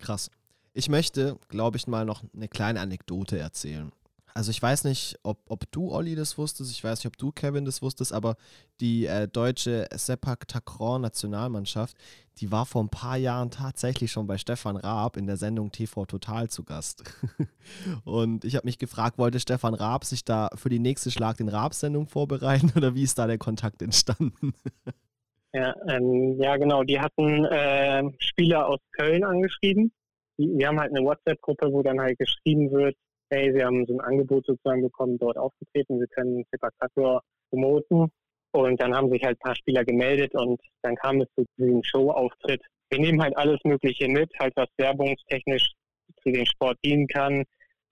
Krass. Ich möchte, glaube ich, mal noch eine kleine Anekdote erzählen. Also ich weiß nicht, ob, ob du, Olli, das wusstest, ich weiß nicht, ob du, Kevin, das wusstest, aber die äh, deutsche Sepak Takraw Nationalmannschaft, die war vor ein paar Jahren tatsächlich schon bei Stefan Raab in der Sendung TV Total zu Gast. Und ich habe mich gefragt, wollte Stefan Raab sich da für die nächste Schlag den Raab-Sendung vorbereiten oder wie ist da der Kontakt entstanden? Ja, ähm, ja genau. Die hatten äh, Spieler aus Köln angeschrieben. Wir haben halt eine WhatsApp-Gruppe, wo dann halt geschrieben wird, hey, wir haben so ein Angebot sozusagen bekommen, dort aufzutreten, wir können Sepak promoten. Und dann haben sich halt ein paar Spieler gemeldet und dann kam es zu diesem Show-Auftritt. Wir nehmen halt alles Mögliche mit, halt was werbungstechnisch für den Sport dienen kann,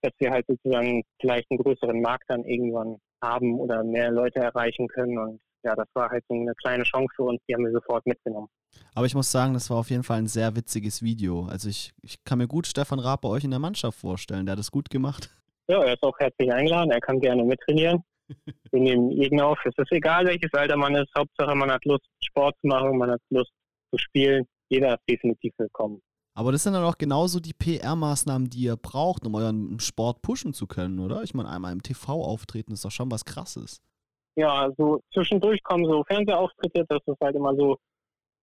dass wir halt sozusagen vielleicht einen größeren Markt dann irgendwann haben oder mehr Leute erreichen können. Und ja, das war halt so eine kleine Chance für uns, die haben wir sofort mitgenommen. Aber ich muss sagen, das war auf jeden Fall ein sehr witziges Video. Also ich, ich kann mir gut Stefan Raab bei euch in der Mannschaft vorstellen. Der hat das gut gemacht. Ja, er ist auch herzlich eingeladen. Er kann gerne mittrainieren. wir nehmen jeden auf. Es ist egal, welches Alter man ist. Hauptsache, man hat Lust, Sport zu machen, man hat Lust zu spielen. Jeder ist definitiv willkommen. Aber das sind dann auch genauso die PR-Maßnahmen, die ihr braucht, um euren Sport pushen zu können, oder? Ich meine, einmal im TV auftreten ist doch schon was Krasses. Ja, so zwischendurch kommen so Fernsehauftritte, das ist halt immer so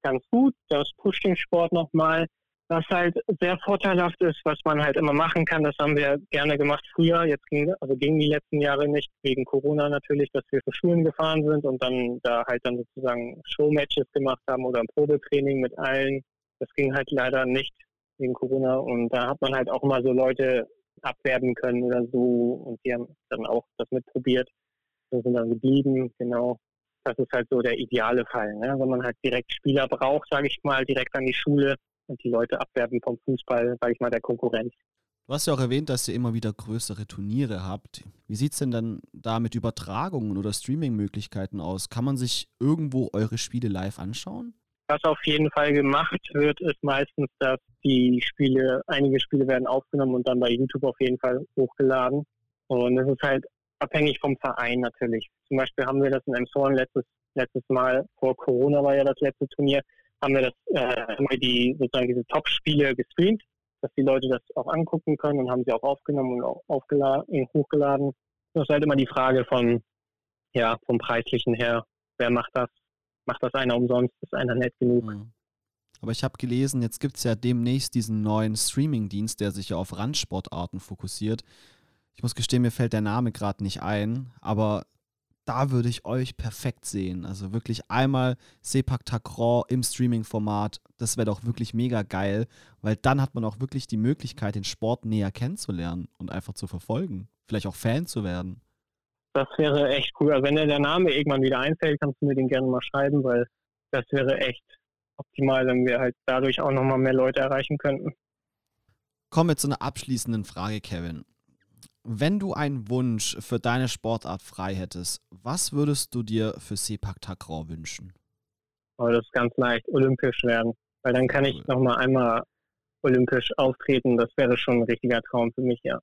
ganz gut. Das pusht den Sport nochmal. Was halt sehr vorteilhaft ist, was man halt immer machen kann, das haben wir gerne gemacht früher. Jetzt ging, also ging die letzten Jahre nicht, wegen Corona natürlich, dass wir für Schulen gefahren sind und dann da halt dann sozusagen Showmatches gemacht haben oder ein Probetraining mit allen. Das ging halt leider nicht wegen Corona und da hat man halt auch mal so Leute abwerben können oder so und die haben dann auch das mitprobiert und sind dann geblieben, genau. Das ist halt so der ideale Fall, ne? wenn man halt direkt Spieler braucht, sage ich mal, direkt an die Schule und die Leute abwerben vom Fußball, sage ich mal, der Konkurrenz. Du hast ja auch erwähnt, dass ihr immer wieder größere Turniere habt. Wie sieht es denn dann da mit Übertragungen oder Streaming-Möglichkeiten aus? Kann man sich irgendwo eure Spiele live anschauen? Was auf jeden Fall gemacht wird, ist meistens, dass die Spiele, einige Spiele werden aufgenommen und dann bei YouTube auf jeden Fall hochgeladen. Und es ist halt abhängig vom Verein natürlich. Zum Beispiel haben wir das in Emshorn letztes, letztes Mal, vor Corona war ja das letzte Turnier, haben wir das, äh, haben wir die, sozusagen diese Top-Spiele gestreamt, dass die Leute das auch angucken können und haben sie auch aufgenommen und auch aufgeladen, hochgeladen. Das ist halt immer die Frage von, ja, vom Preislichen her, wer macht das? Macht das einer umsonst? Ist einer nett genug? Mhm. Aber ich habe gelesen, jetzt gibt es ja demnächst diesen neuen Streaming-Dienst, der sich ja auf Randsportarten fokussiert. Ich muss gestehen, mir fällt der Name gerade nicht ein, aber da würde ich euch perfekt sehen. Also wirklich einmal Sepak Takraw im Streaming-Format. Das wäre doch wirklich mega geil, weil dann hat man auch wirklich die Möglichkeit, den Sport näher kennenzulernen und einfach zu verfolgen. Vielleicht auch Fan zu werden. Das wäre echt cool. Also wenn dir der Name irgendwann wieder einfällt, kannst du mir den gerne mal schreiben, weil das wäre echt optimal, wenn wir halt dadurch auch nochmal mehr Leute erreichen könnten. Kommen wir zu einer abschließenden Frage, Kevin. Wenn du einen Wunsch für deine Sportart frei hättest, was würdest du dir für Sepak Takraw wünschen? Oh, das ist ganz leicht, olympisch werden. Weil dann kann ich nochmal einmal olympisch auftreten. Das wäre schon ein richtiger Traum für mich, ja.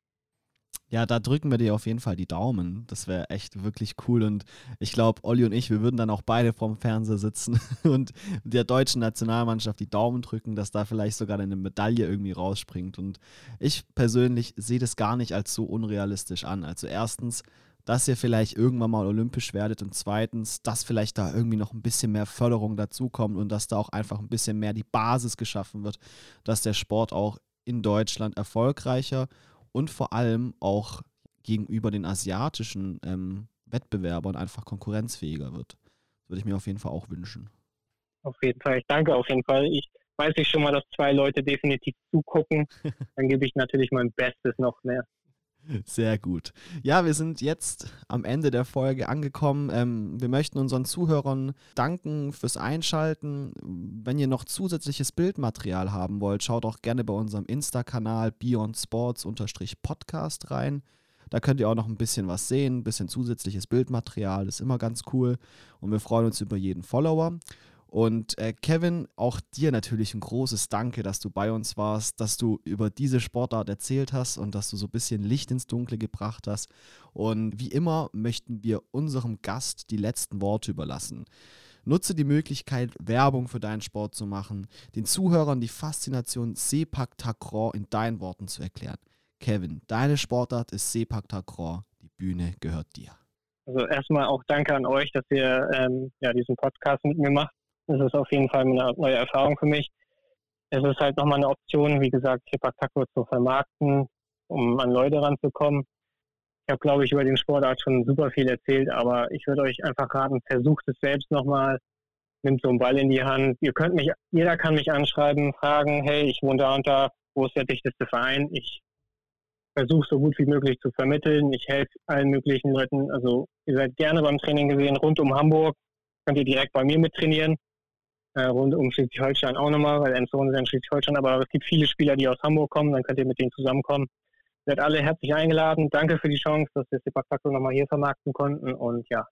Ja, da drücken wir dir auf jeden Fall die Daumen. Das wäre echt wirklich cool. Und ich glaube, Olli und ich, wir würden dann auch beide vorm Fernseher sitzen und der deutschen Nationalmannschaft die Daumen drücken, dass da vielleicht sogar eine Medaille irgendwie rausspringt. Und ich persönlich sehe das gar nicht als so unrealistisch an. Also erstens, dass ihr vielleicht irgendwann mal olympisch werdet und zweitens, dass vielleicht da irgendwie noch ein bisschen mehr Förderung dazukommt und dass da auch einfach ein bisschen mehr die Basis geschaffen wird, dass der Sport auch in Deutschland erfolgreicher und vor allem auch gegenüber den asiatischen ähm, Wettbewerbern einfach konkurrenzfähiger wird. Das würde ich mir auf jeden Fall auch wünschen. Auf jeden Fall. Ich danke auf jeden Fall. Ich weiß ich schon mal, dass zwei Leute definitiv zugucken. Dann gebe ich natürlich mein Bestes noch mehr. Sehr gut. Ja, wir sind jetzt am Ende der Folge angekommen. Ähm, wir möchten unseren Zuhörern danken fürs Einschalten. Wenn ihr noch zusätzliches Bildmaterial haben wollt, schaut auch gerne bei unserem Insta-Kanal Beyond Sports-Podcast rein. Da könnt ihr auch noch ein bisschen was sehen, ein bisschen zusätzliches Bildmaterial, ist immer ganz cool. Und wir freuen uns über jeden Follower. Und äh, Kevin, auch dir natürlich ein großes Danke, dass du bei uns warst, dass du über diese Sportart erzählt hast und dass du so ein bisschen Licht ins Dunkle gebracht hast. Und wie immer möchten wir unserem Gast die letzten Worte überlassen. Nutze die Möglichkeit, Werbung für deinen Sport zu machen, den Zuhörern die Faszination Sepak Takraw in deinen Worten zu erklären. Kevin, deine Sportart ist Sepak Takraw. Die Bühne gehört dir. Also erstmal auch danke an euch, dass ihr ähm, ja, diesen Podcast mit mir macht. Es ist auf jeden Fall eine neue Erfahrung für mich. Es ist halt nochmal eine Option, wie gesagt, Hippotaco zu vermarkten, um an Leute ranzukommen. Ich habe, glaube ich, über den Sportart schon super viel erzählt, aber ich würde euch einfach raten, versucht es selbst nochmal, nimmt so einen Ball in die Hand. Ihr könnt mich, jeder kann mich anschreiben, fragen, hey, ich wohne da und da, wo ist der dichteste Verein? Ich versuche so gut wie möglich zu vermitteln. Ich helfe allen möglichen Leuten. Also ihr seid gerne beim Training gesehen, rund um Hamburg. Könnt ihr direkt bei mir mit trainieren äh, rund um Schleswig-Holstein auch nochmal, weil Endzone ist in Schleswig-Holstein, aber es gibt viele Spieler, die aus Hamburg kommen, dann könnt ihr mit denen zusammenkommen. Seid alle herzlich eingeladen. Danke für die Chance, dass wir Sepak nochmal hier vermarkten konnten und ja,